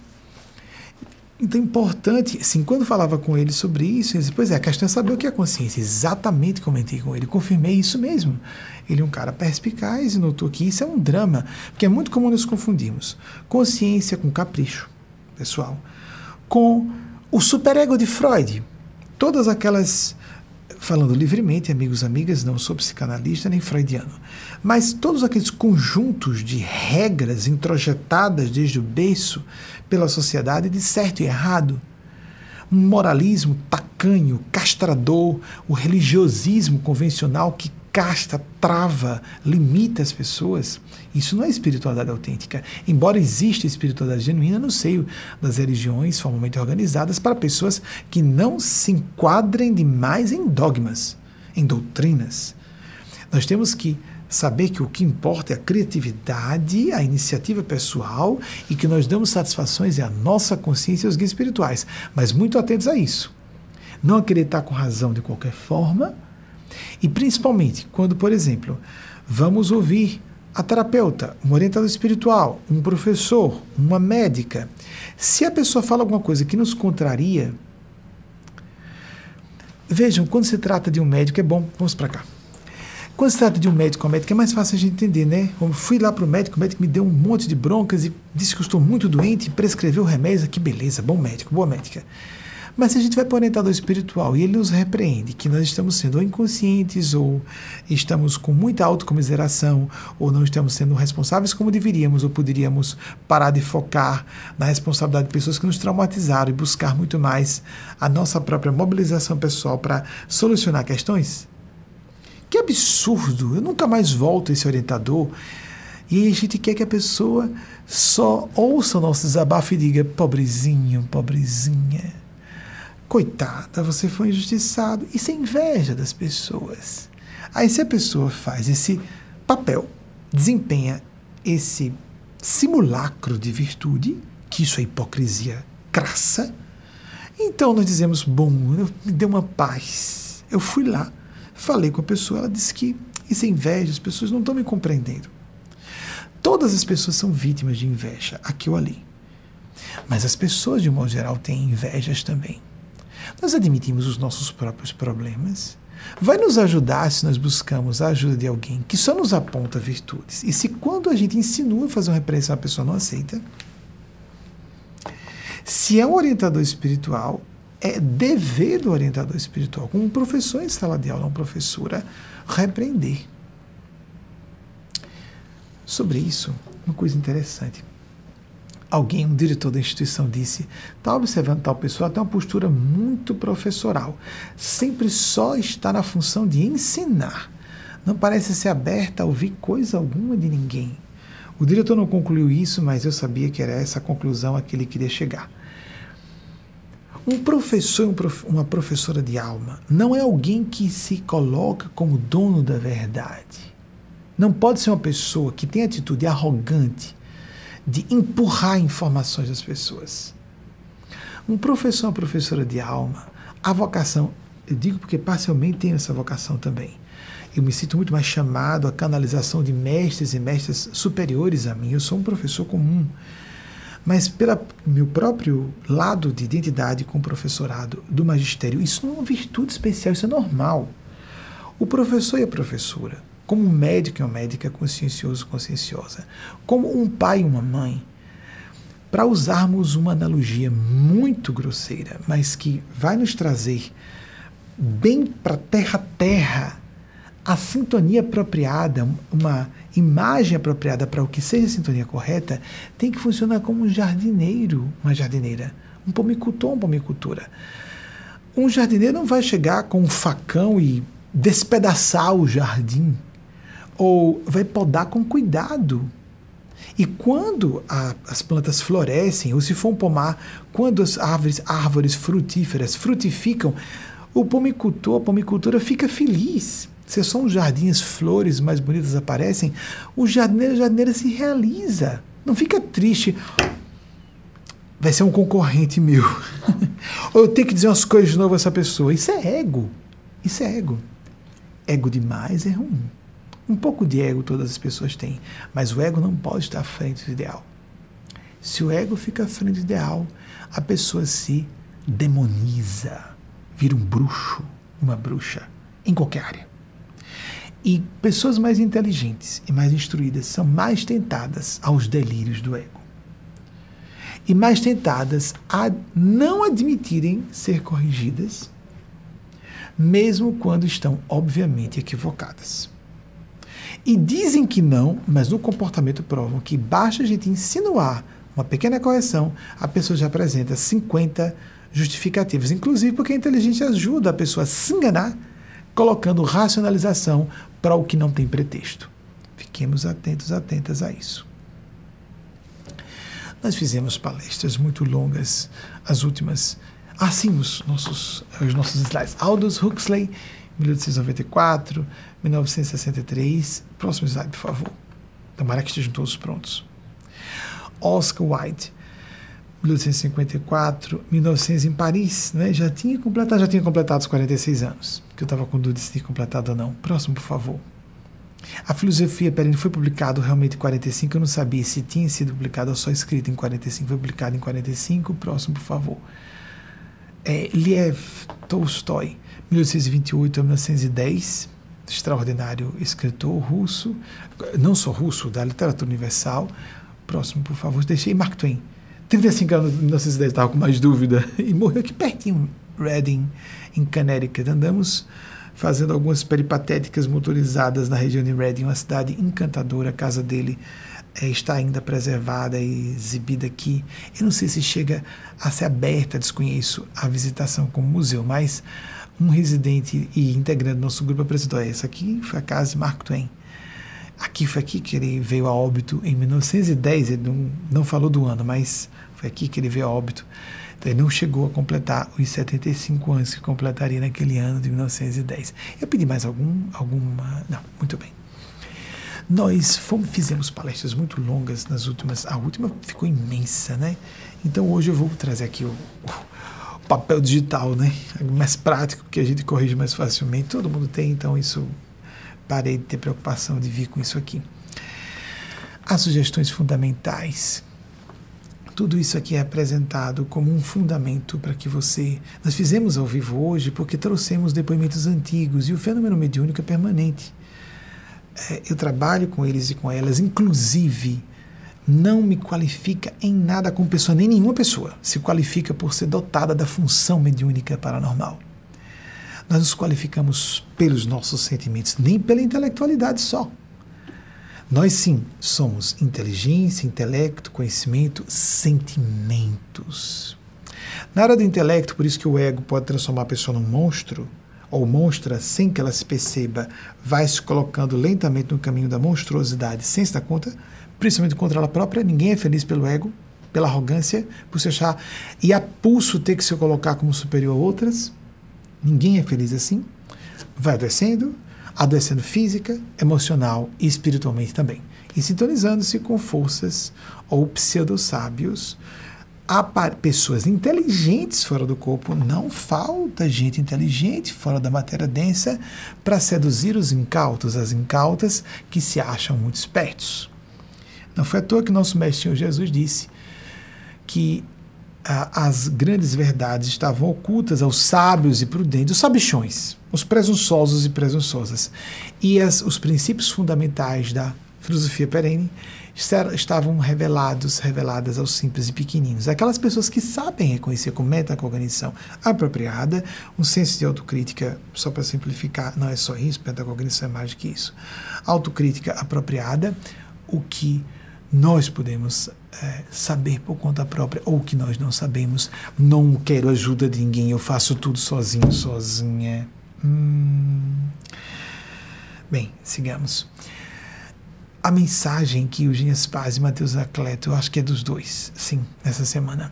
Speaker 1: Então é importante, assim, quando falava com ele sobre isso, ele disse, pois é, a questão é saber o que é consciência. Exatamente comentei com ele, confirmei isso mesmo. Ele é um cara perspicaz e notou que isso é um drama, porque é muito comum nos confundirmos consciência com capricho, pessoal, com o superego de Freud. Todas aquelas falando livremente, amigos, amigas, não sou psicanalista nem freudiano, mas todos aqueles conjuntos de regras introjetadas desde o berço pela sociedade de certo e errado, um moralismo tacanho, castrador, o religiosismo convencional que casta, trava, limita as pessoas. Isso não é espiritualidade autêntica. Embora exista espiritualidade genuína no seio das religiões formalmente organizadas para pessoas que não se enquadrem demais em dogmas, em doutrinas. Nós temos que saber que o que importa é a criatividade, a iniciativa pessoal e que nós damos satisfações à nossa consciência e aos guias espirituais. Mas muito atentos a isso. Não acreditar com razão de qualquer forma e principalmente quando, por exemplo, vamos ouvir a terapeuta, um orientador espiritual, um professor, uma médica, se a pessoa fala alguma coisa que nos contraria, vejam, quando se trata de um médico, é bom, vamos para cá. Quando se trata de um médico ou médica, é mais fácil a gente entender, né? Eu fui lá para o médico, o médico me deu um monte de broncas e disse que eu estou muito doente e prescreveu remédio. Que beleza, bom médico, boa médica. Mas se a gente vai para o orientador espiritual e ele nos repreende que nós estamos sendo inconscientes ou estamos com muita autocomiseração ou não estamos sendo responsáveis como deveríamos ou poderíamos parar de focar na responsabilidade de pessoas que nos traumatizaram e buscar muito mais a nossa própria mobilização pessoal para solucionar questões? Que absurdo! Eu nunca mais volto a esse orientador. E a gente quer que a pessoa só ouça o nosso desabafo e diga: pobrezinho, pobrezinha coitada, você foi injustiçado. Isso é inveja das pessoas. Aí, se a pessoa faz esse papel, desempenha esse simulacro de virtude, que isso é hipocrisia crassa, então nós dizemos: bom, me deu uma paz. Eu fui lá, falei com a pessoa, ela disse que isso é inveja, as pessoas não estão me compreendendo. Todas as pessoas são vítimas de inveja, aqui ou ali. Mas as pessoas, de um modo geral, têm invejas também. Nós admitimos os nossos próprios problemas. Vai nos ajudar se nós buscamos a ajuda de alguém que só nos aponta virtudes. E se quando a gente insinua fazer uma repreensão a pessoa não aceita, se é um orientador espiritual, é dever do orientador espiritual, como um professor em sala de aula, uma professora, repreender. Sobre isso, uma coisa interessante. Alguém, um diretor da instituição, disse: está observando tal pessoa, tem uma postura muito professoral. Sempre só está na função de ensinar. Não parece ser aberta a ouvir coisa alguma de ninguém. O diretor não concluiu isso, mas eu sabia que era essa a conclusão a que ele queria chegar. Um professor, uma professora de alma, não é alguém que se coloca como dono da verdade. Não pode ser uma pessoa que tem atitude arrogante de empurrar informações das pessoas. Um professor, uma professora de alma, a vocação, eu digo porque parcialmente tenho essa vocação também. Eu me sinto muito mais chamado à canalização de mestres e mestras superiores a mim. Eu sou um professor comum mas pelo meu próprio lado de identidade com o professorado do magistério, isso não é uma virtude especial, isso é normal. O professor e a professora, como um médico e uma médica consciencioso, conscienciosa, como um pai e uma mãe, para usarmos uma analogia muito grosseira, mas que vai nos trazer bem para terra terra a sintonia apropriada, uma imagem apropriada para o que seja a sintonia correta, tem que funcionar como um jardineiro, uma jardineira, um pomicultor, uma pomicultura. Um jardineiro não vai chegar com um facão e despedaçar o jardim, ou vai podar com cuidado. E quando a, as plantas florescem, ou se for um pomar, quando as árvores, árvores frutíferas frutificam, o pomicultor, a pomicultura fica feliz se só um jardim, as flores mais bonitas aparecem, o jardineiro, a jardineira se realiza. Não fica triste. Vai ser um concorrente meu. Ou eu tenho que dizer umas coisas de novo a essa pessoa. Isso é ego. Isso é ego. Ego demais é ruim. Um pouco de ego todas as pessoas têm, mas o ego não pode estar à frente do ideal. Se o ego fica à frente do ideal, a pessoa se demoniza, vira um bruxo, uma bruxa, em qualquer área. E pessoas mais inteligentes e mais instruídas são mais tentadas aos delírios do ego. E mais tentadas a não admitirem ser corrigidas, mesmo quando estão obviamente equivocadas. E dizem que não, mas no comportamento provam que basta a gente insinuar uma pequena correção, a pessoa já apresenta 50 justificativas, inclusive porque a inteligência ajuda a pessoa a se enganar colocando racionalização para o que não tem pretexto. Fiquemos atentos, atentas a isso. Nós fizemos palestras muito longas, as últimas. Assim, os nossos, os nossos slides. Aldous Huxley, 1894, 1963. Próximo slide, por favor. Tomara que estejam todos prontos. Oscar Wilde, 1854, 1900 em Paris, né? já tinha completado, já tinha completado os 46 anos, que eu estava com dúvida se tinha completado ou não. Próximo, por favor. A filosofia Perene foi publicado realmente em 45, eu não sabia se tinha sido publicado ou só escrito em 45, foi publicado em 45. Próximo, por favor. É, Liev Tolstói, 1828 a 1910, extraordinário escritor russo, não só russo, da literatura universal. Próximo, por favor. Deixei Mark Twain, 35 anos, 1910, estava com mais dúvida, e morreu aqui pertinho, Reading, em Connecticut. Andamos fazendo algumas peripatéticas motorizadas na região de Reading, uma cidade encantadora. A casa dele é, está ainda preservada e exibida aqui. Eu não sei se chega a ser aberta, desconheço a visitação como museu, mas um residente e integrante do nosso grupo apresentou essa aqui, foi a casa de Mark Twain. Aqui foi aqui que ele veio a óbito em 1910, ele não, não falou do ano, mas foi aqui que ele veio a óbito. Então ele não chegou a completar os 75 anos que completaria naquele ano de 1910. Eu pedi mais algum, alguma. Não, muito bem. Nós fomos, fizemos palestras muito longas nas últimas. A última ficou imensa, né? Então hoje eu vou trazer aqui o, o papel digital, né? Mais prático, que a gente corrige mais facilmente. Todo mundo tem, então isso parei de ter preocupação de vir com isso aqui. As sugestões fundamentais. Tudo isso aqui é apresentado como um fundamento para que você. Nós fizemos ao vivo hoje porque trouxemos depoimentos antigos e o fenômeno mediúnico é permanente. É, eu trabalho com eles e com elas, inclusive não me qualifica em nada como pessoa, nem nenhuma pessoa se qualifica por ser dotada da função mediúnica paranormal. Nós nos qualificamos pelos nossos sentimentos, nem pela intelectualidade só. Nós sim somos inteligência, intelecto, conhecimento, sentimentos. Na área do intelecto, por isso que o ego pode transformar a pessoa num monstro, ou monstra sem que ela se perceba, vai se colocando lentamente no caminho da monstruosidade sem se dar conta, principalmente contra ela própria. Ninguém é feliz pelo ego, pela arrogância, por se achar e a pulso ter que se colocar como superior a outras. Ninguém é feliz assim. Vai adoecendo, adoecendo física, emocional e espiritualmente também. E sintonizando-se com forças ou pseudo-sábios pessoas inteligentes fora do corpo, não falta gente inteligente fora da matéria densa para seduzir os incautos, as incautas que se acham muito espertos. Não foi à toa que nosso mestre Jesus disse que as grandes verdades estavam ocultas aos sábios e prudentes, os sabichões, os presunçosos e presunçosas. E as, os princípios fundamentais da filosofia perene estavam revelados, reveladas aos simples e pequeninos. Aquelas pessoas que sabem reconhecer com metacognição apropriada, um senso de autocrítica, só para simplificar, não é só isso, metacognição é mais do que isso. Autocrítica apropriada, o que nós podemos é, saber por conta própria ou que nós não sabemos. Não quero ajuda de ninguém, eu faço tudo sozinho, sozinha. Hum. Bem, sigamos a mensagem que Eugênia Spaz e Mateus Acleto, eu acho que é dos dois, sim, nessa semana,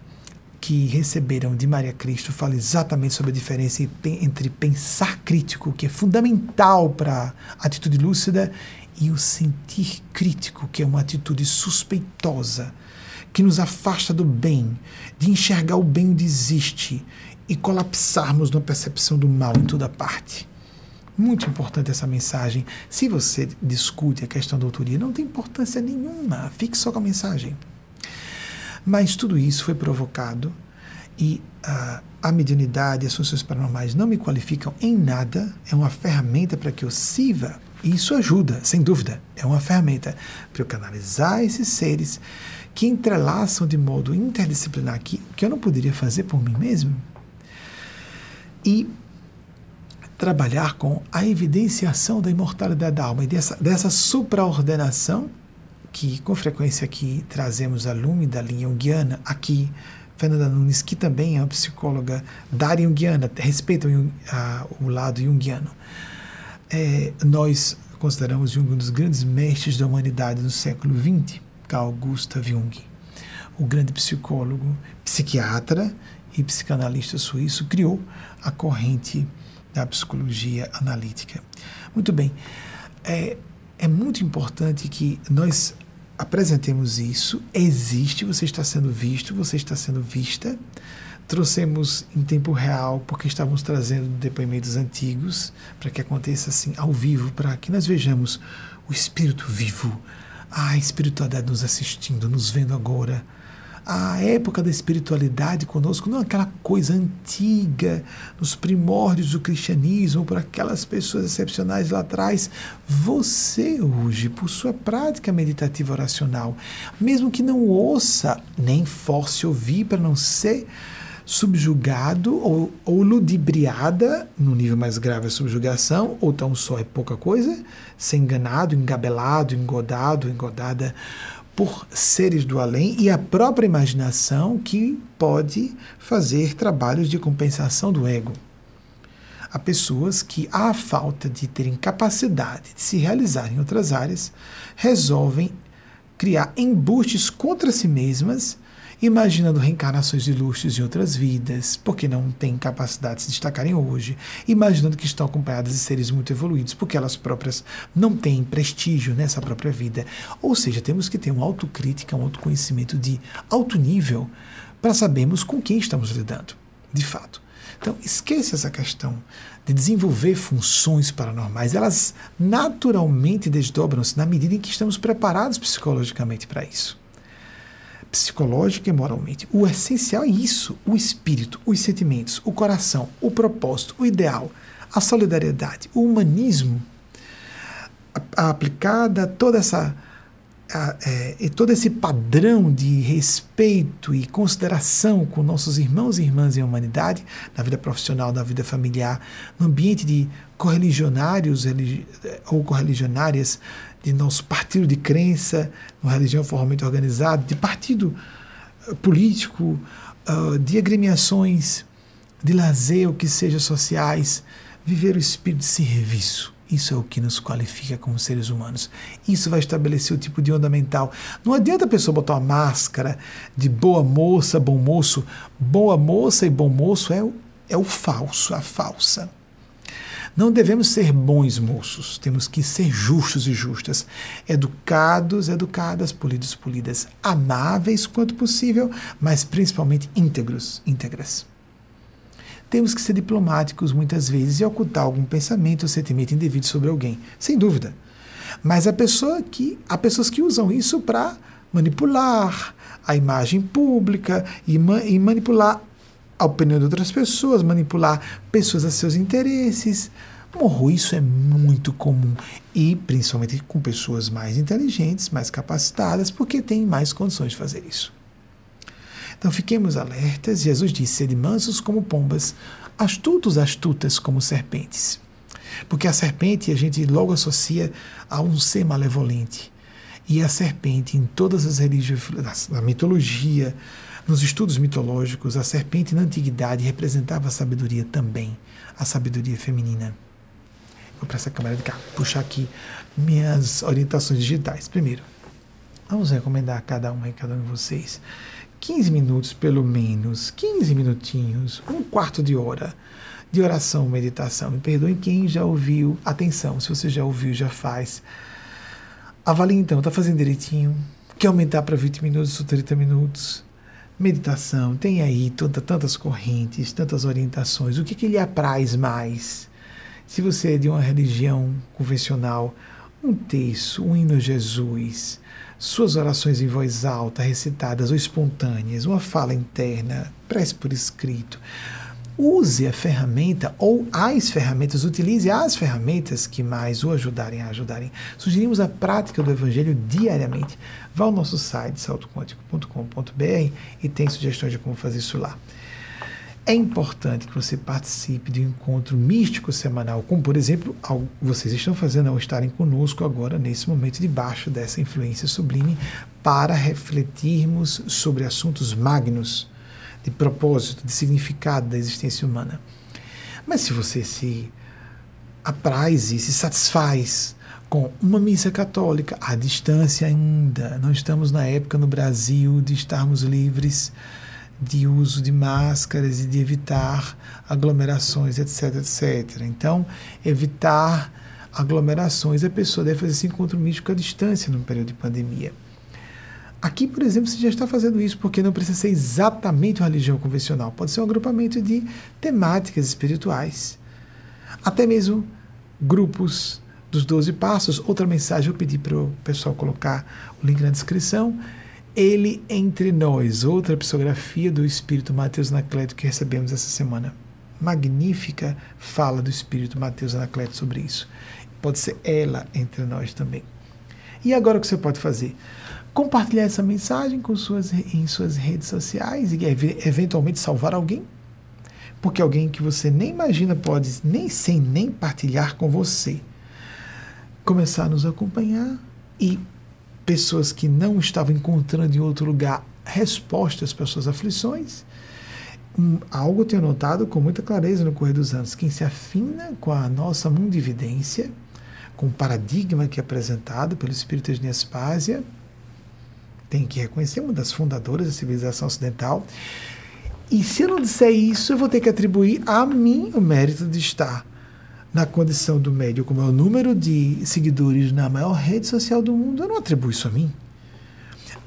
Speaker 1: que receberam de Maria Cristo, fala exatamente sobre a diferença entre pensar crítico, que é fundamental para a atitude lúcida, e o sentir crítico, que é uma atitude suspeitosa, que nos afasta do bem, de enxergar o bem onde existe e colapsarmos na percepção do mal em toda parte. Muito importante essa mensagem. Se você discute a questão da autoria, não tem importância nenhuma. Fique só com a mensagem. Mas tudo isso foi provocado e uh, a mediunidade e as funções paranormais não me qualificam em nada. É uma ferramenta para que eu sirva. Isso ajuda, sem dúvida. É uma ferramenta para eu canalizar esses seres que entrelaçam de modo interdisciplinar aqui, que eu não poderia fazer por mim mesmo. E trabalhar com a evidenciação da imortalidade da alma e dessa, dessa supraordenação que com frequência aqui trazemos a lume da linha junguiana, aqui Fernanda Nunes, que também é uma psicóloga da área junguiana, respeita o, a, o lado junguiano. É, nós consideramos Jung um dos grandes mestres da humanidade no século XX, Carl Gustav Jung, o grande psicólogo, psiquiatra e psicanalista suíço, criou a corrente da psicologia analítica. Muito bem, é, é muito importante que nós apresentemos isso. Existe, você está sendo visto, você está sendo vista. Trouxemos em tempo real, porque estávamos trazendo depoimentos antigos, para que aconteça assim ao vivo, para que nós vejamos o Espírito vivo, a espiritualidade nos assistindo, nos vendo agora a época da espiritualidade conosco, não aquela coisa antiga, nos primórdios do cristianismo, por aquelas pessoas excepcionais lá atrás. Você hoje, por sua prática meditativa oracional, mesmo que não ouça, nem force ouvir para não ser subjugado ou, ou ludibriada, no nível mais grave a subjugação, ou tão só é pouca coisa, ser enganado, engabelado, engodado, engodada por seres do além e a própria imaginação que pode fazer trabalhos de compensação do ego. Há pessoas que, à falta de terem capacidade de se realizar em outras áreas, resolvem criar embustes contra si mesmas imaginando reencarnações ilustres em outras vidas, porque não têm capacidade de se destacarem hoje, imaginando que estão acompanhadas de seres muito evoluídos, porque elas próprias não têm prestígio nessa própria vida. Ou seja, temos que ter uma autocrítica, um autoconhecimento de alto nível para sabermos com quem estamos lidando, de fato. Então, esqueça essa questão de desenvolver funções paranormais. Elas naturalmente desdobram-se na medida em que estamos preparados psicologicamente para isso psicológica e moralmente. O essencial é isso: o espírito, os sentimentos, o coração, o propósito, o ideal, a solidariedade, o humanismo aplicada toda essa é, todo esse padrão de respeito e consideração com nossos irmãos e irmãs em humanidade, na vida profissional, na vida familiar, no ambiente de correligionários ou correligionárias de nosso partido de crença, uma religião formalmente organizada, de partido eh, político, uh, de agremiações, de lazer, o que seja sociais, viver o espírito de serviço isso é o que nos qualifica como seres humanos. Isso vai estabelecer o tipo de onda mental. Não adianta a pessoa botar uma máscara de boa moça, bom moço. Boa moça e bom moço é o, é o falso, a falsa. Não devemos ser bons moços, temos que ser justos e justas, educados, educadas, polidos, polidas, amáveis quanto possível, mas principalmente íntegros, íntegras temos que ser diplomáticos muitas vezes e ocultar algum pensamento ou sentimento indevido sobre alguém, sem dúvida. Mas a pessoa que há pessoas que usam isso para manipular a imagem pública e, ma e, manipular a opinião de outras pessoas, manipular pessoas a seus interesses. Morro, isso é muito comum e principalmente com pessoas mais inteligentes, mais capacitadas, porque têm mais condições de fazer isso. Então fiquemos alertas. Jesus disse: sede mansos como pombas, astutos, astutas como serpentes. Porque a serpente a gente logo associa a um ser malevolente. E a serpente, em todas as religiões, na mitologia, nos estudos mitológicos, a serpente na antiguidade representava a sabedoria também, a sabedoria feminina. Vou para essa câmera de cá, puxar aqui minhas orientações digitais. Primeiro, vamos recomendar a cada um e cada um de vocês 15 minutos pelo menos, 15 minutinhos, um quarto de hora de oração, meditação. Me perdoem quem já ouviu. Atenção, se você já ouviu, já faz. Avalie então, está fazendo direitinho? Quer aumentar para 20 minutos ou 30 minutos? Meditação, tem aí tanta, tantas correntes, tantas orientações. O que, que lhe apraz mais? Se você é de uma religião convencional, um texto, um hino a Jesus, suas orações em voz alta, recitadas ou espontâneas, uma fala interna, prece por escrito. Use a ferramenta ou as ferramentas, utilize as ferramentas que mais o ajudarem a ajudarem. Sugerimos a prática do Evangelho diariamente. Vá ao nosso site saltoquântico.com.br e tem sugestões de como fazer isso lá. É importante que você participe de um encontro místico semanal, como por exemplo, vocês estão fazendo ao estarem conosco agora, nesse momento, debaixo dessa influência sublime, para refletirmos sobre assuntos magnos, de propósito, de significado da existência humana. Mas se você se apraz e se satisfaz com uma missa católica à distância ainda, não estamos na época no Brasil de estarmos livres de uso de máscaras e de evitar aglomerações, etc, etc. Então, evitar aglomerações, a pessoa deve fazer esse encontro místico à distância no período de pandemia. Aqui, por exemplo, você já está fazendo isso porque não precisa ser exatamente uma religião convencional, pode ser um agrupamento de temáticas espirituais. Até mesmo grupos dos 12 passos. Outra mensagem eu pedi para o pessoal colocar o link na descrição ele entre nós, outra psicografia do Espírito Mateus Anacleto que recebemos essa semana. Magnífica fala do Espírito Mateus Anacleto sobre isso. Pode ser ela entre nós também. E agora o que você pode fazer? Compartilhar essa mensagem com suas, em suas redes sociais e eventualmente salvar alguém. Porque alguém que você nem imagina pode, nem sem nem partilhar com você, começar a nos acompanhar e pessoas que não estavam encontrando em outro lugar respostas para suas aflições. Um, algo tenho notado com muita clareza no correr dos anos. Quem se afina com a nossa mundividência, com o paradigma que é apresentado pelo Espírito de Nespásia, tem que reconhecer uma das fundadoras da civilização ocidental. E se eu não disser isso, eu vou ter que atribuir a mim o mérito de estar na condição do médio, como é o número de seguidores na maior rede social do mundo, eu não atribuo isso a mim.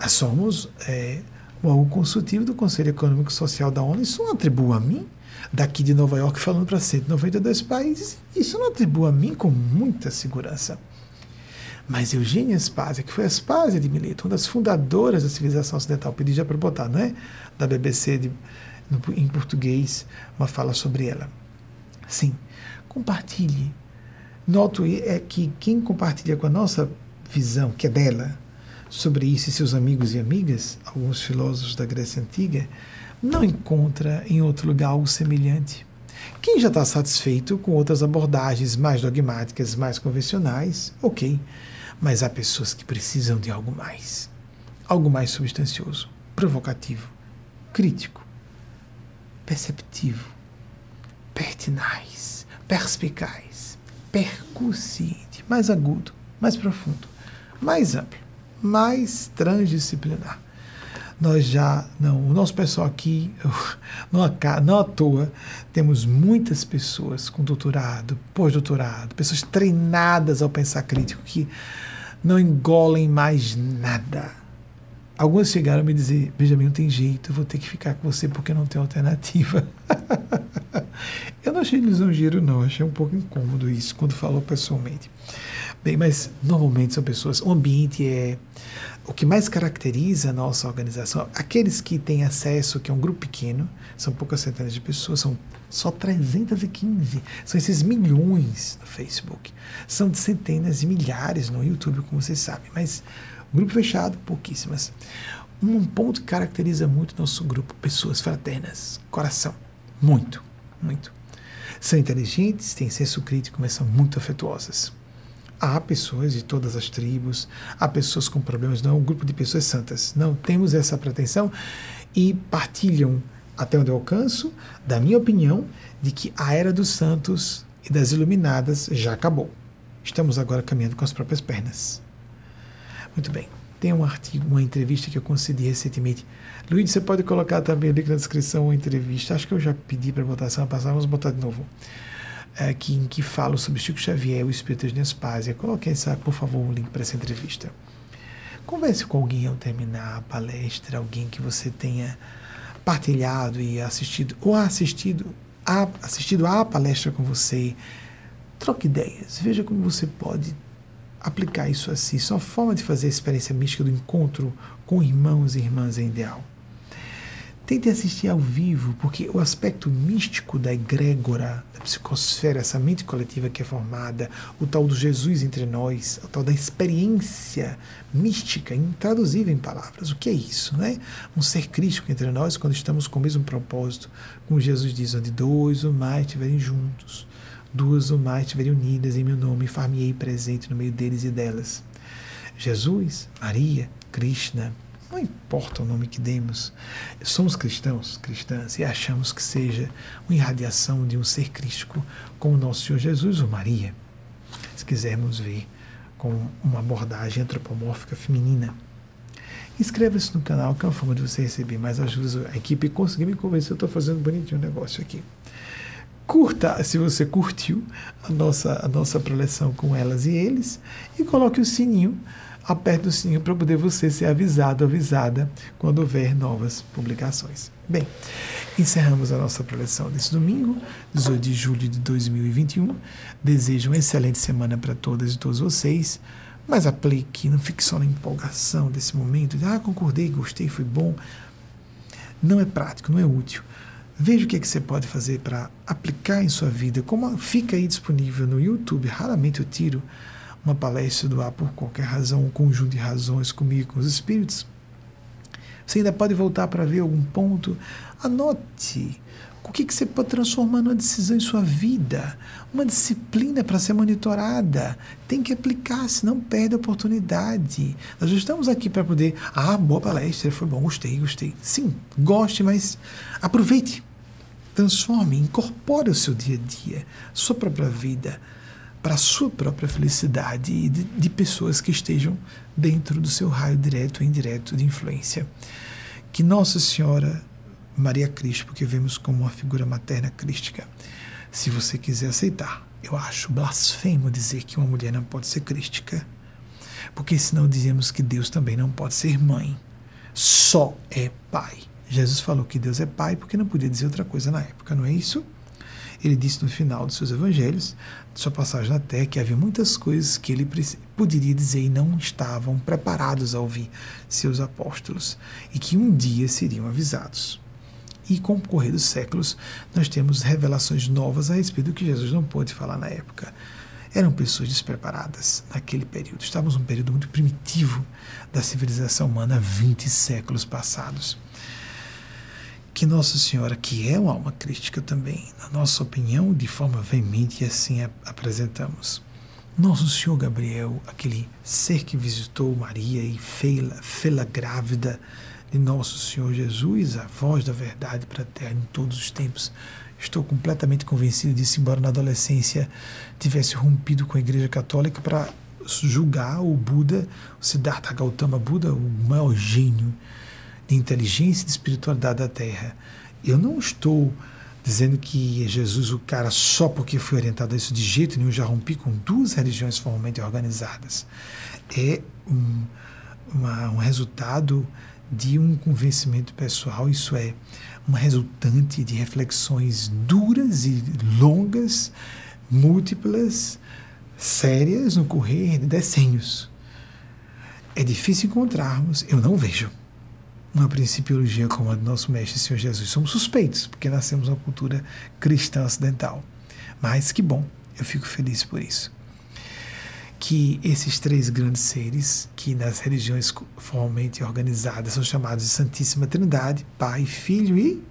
Speaker 1: Nós somos é, o órgão consultivo do Conselho Econômico e Social da ONU, isso não atribui a mim. Daqui de Nova York, falando para 192 países, isso não atribui a mim com muita segurança. Mas Eugênia Spazia, que foi a Spazia de Mileto, uma das fundadoras da civilização ocidental, pedi já para botar, não é? Da BBC de, no, em português, uma fala sobre ela. Sim, Compartilhe. Noto é que quem compartilha com a nossa visão, que é dela, sobre isso e seus amigos e amigas, alguns filósofos da Grécia Antiga, não encontra em outro lugar algo semelhante. Quem já está satisfeito com outras abordagens mais dogmáticas, mais convencionais, ok. Mas há pessoas que precisam de algo mais. Algo mais substancioso, provocativo, crítico, perceptivo, pertinaz, perspicaz, percussiente, mais agudo, mais profundo, mais amplo, mais transdisciplinar nós já não, o nosso pessoal aqui, não, não à toa, temos muitas pessoas com doutorado, pós-doutorado, pessoas treinadas ao pensar crítico que não engolem mais nada. Algumas chegaram a me dizer: Benjamin, não tem jeito, eu vou ter que ficar com você porque não tem alternativa. eu não achei lisonjeiro, não, achei um pouco incômodo isso quando falou pessoalmente. Bem, mas normalmente são pessoas, o ambiente é o que mais caracteriza a nossa organização, aqueles que têm acesso, que é um grupo pequeno, são poucas centenas de pessoas, são só 315, são esses milhões no Facebook, são de centenas e milhares no YouTube, como vocês sabem, mas grupo fechado, pouquíssimas. Um ponto que caracteriza muito nosso grupo, pessoas fraternas, coração, muito, muito. São inteligentes, têm senso crítico, mas são muito afetuosas há pessoas de todas as tribos, há pessoas com problemas, não é um grupo de pessoas santas. Não temos essa pretensão e partilham, até onde eu alcanço, da minha opinião, de que a era dos santos e das iluminadas já acabou. Estamos agora caminhando com as próprias pernas. Muito bem. Tem um artigo, uma entrevista que eu concedi recentemente. Luiz, você pode colocar também o link na descrição, uma entrevista. Acho que eu já pedi para botar semana passada, vamos botar de novo é, que, em que falo sobre Chico Xavier, o Espírito de Nespásia. Coloque, por favor, um link para essa entrevista. Converse com alguém ao terminar a palestra, alguém que você tenha partilhado e assistido, ou assistido a, assistido a palestra com você. Troque ideias, veja como você pode aplicar isso a si. Sua forma de fazer a experiência mística do encontro com irmãos e irmãs é ideal. Tente assistir ao vivo, porque o aspecto místico da egrégora, da psicosfera, essa mente coletiva que é formada, o tal do Jesus entre nós, o tal da experiência mística, intraduzível em palavras. O que é isso, né? Um ser crístico entre nós quando estamos com o mesmo propósito, como Jesus diz, onde dois ou mais estiverem juntos, duas ou mais estiverem unidas em meu nome, far-me-ei presente no meio deles e delas. Jesus, Maria, Krishna, não importa o nome que demos, somos cristãos, cristãs, e achamos que seja uma irradiação de um ser crístico como nosso Senhor Jesus ou Maria, se quisermos ver com uma abordagem antropomórfica feminina. Inscreva-se no canal, que é uma forma de você receber mais ajudas. A equipe conseguir me convencer, eu estou fazendo bonitinho o negócio aqui. Curta, se você curtiu a nossa, a nossa preleção com elas e eles, e coloque o sininho aperte o sininho para poder você ser avisado, avisada quando houver novas publicações. Bem, encerramos a nossa preleção desse domingo, 18 de julho de 2021. Desejo uma excelente semana para todas e todos vocês. Mas aplique, não fique só na empolgação desse momento, de, ah, concordei, gostei, foi bom. Não é prático, não é útil. Veja o que, é que você pode fazer para aplicar em sua vida. Como fica aí disponível no YouTube, raramente eu tiro uma palestra do ar por qualquer razão, um conjunto de razões comigo, com os espíritos, você ainda pode voltar para ver algum ponto. Anote o que, que você pode transformar numa decisão em sua vida, uma disciplina para ser monitorada. Tem que aplicar, senão perde a oportunidade. Nós estamos aqui para poder. Ah, boa palestra, foi bom, gostei, gostei. Sim, goste, mas aproveite. Transforme, incorpore o seu dia a dia, sua própria vida para a sua própria felicidade e de, de, pessoas que estejam dentro do seu raio direto ou indireto de influência. Que Nossa Senhora Maria Cristo, porque vemos como uma figura materna crística, se você quiser aceitar, eu acho blasfemo dizer que uma mulher não pode ser crística, porque senão dizemos que Deus também não pode ser mãe, só é pai. Jesus falou que Deus é pai porque não podia dizer outra coisa na época, não é isso? Ele disse no final dos seus evangelhos, de sua passagem na terra, que havia muitas coisas que ele poderia dizer e não estavam preparados a ouvir seus apóstolos, e que um dia seriam avisados. E com o correr dos séculos, nós temos revelações novas a respeito do que Jesus não pôde falar na época. eram pessoas despreparadas naquele período. Estávamos num período muito primitivo da civilização humana, 20 séculos passados. Que Nossa Senhora, que é uma alma crítica também, na nossa opinião, de forma veemente, assim apresentamos. Nosso Senhor Gabriel, aquele ser que visitou Maria e fê-la grávida de Nosso Senhor Jesus, a voz da verdade para a terra em todos os tempos, Estou completamente convencido disso, embora na adolescência tivesse rompido com a Igreja Católica para julgar o Buda, o Siddhartha Gautama Buda, o maior gênio de inteligência e de espiritualidade da Terra. Eu não estou dizendo que Jesus o cara só porque foi orientado a isso de jeito nenhum, já rompi com duas religiões formalmente organizadas. É um, uma, um resultado de um convencimento pessoal, isso é, uma resultante de reflexões duras e longas, múltiplas, sérias no correr de decênios. É difícil encontrarmos, eu não vejo, uma principiologia como a do nosso mestre Senhor Jesus. Somos suspeitos, porque nascemos numa cultura cristã ocidental. Mas que bom, eu fico feliz por isso que esses três grandes seres, que nas religiões formalmente organizadas são chamados de Santíssima Trindade, Pai, Filho e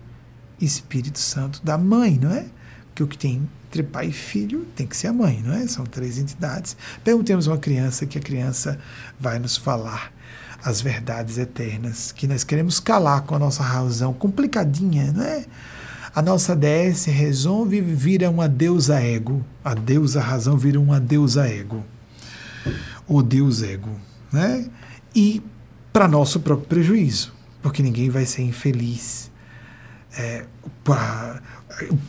Speaker 1: Espírito Santo da Mãe, não é? Porque o que tem entre pai e filho tem que ser a mãe, não é? São três entidades. Perguntemos uma criança que a criança vai nos falar as verdades eternas que nós queremos calar com a nossa razão complicadinha, não é? A nossa DS resolve vira uma deusa ego, a deusa razão vira uma deusa ego o Deus ego, né? E para nosso próprio prejuízo, porque ninguém vai ser infeliz. É, pra,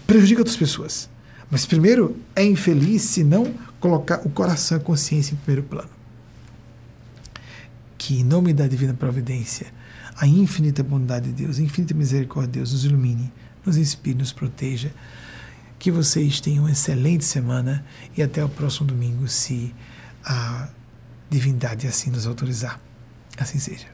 Speaker 1: prejudica outras pessoas. Mas primeiro é infeliz se não colocar o coração e a consciência em primeiro plano. Que em nome da divina providência, a infinita bondade de Deus, a infinita misericórdia de Deus nos ilumine, nos inspire, nos proteja. Que vocês tenham uma excelente semana e até o próximo domingo, se a divindade assim nos autorizar. Assim seja.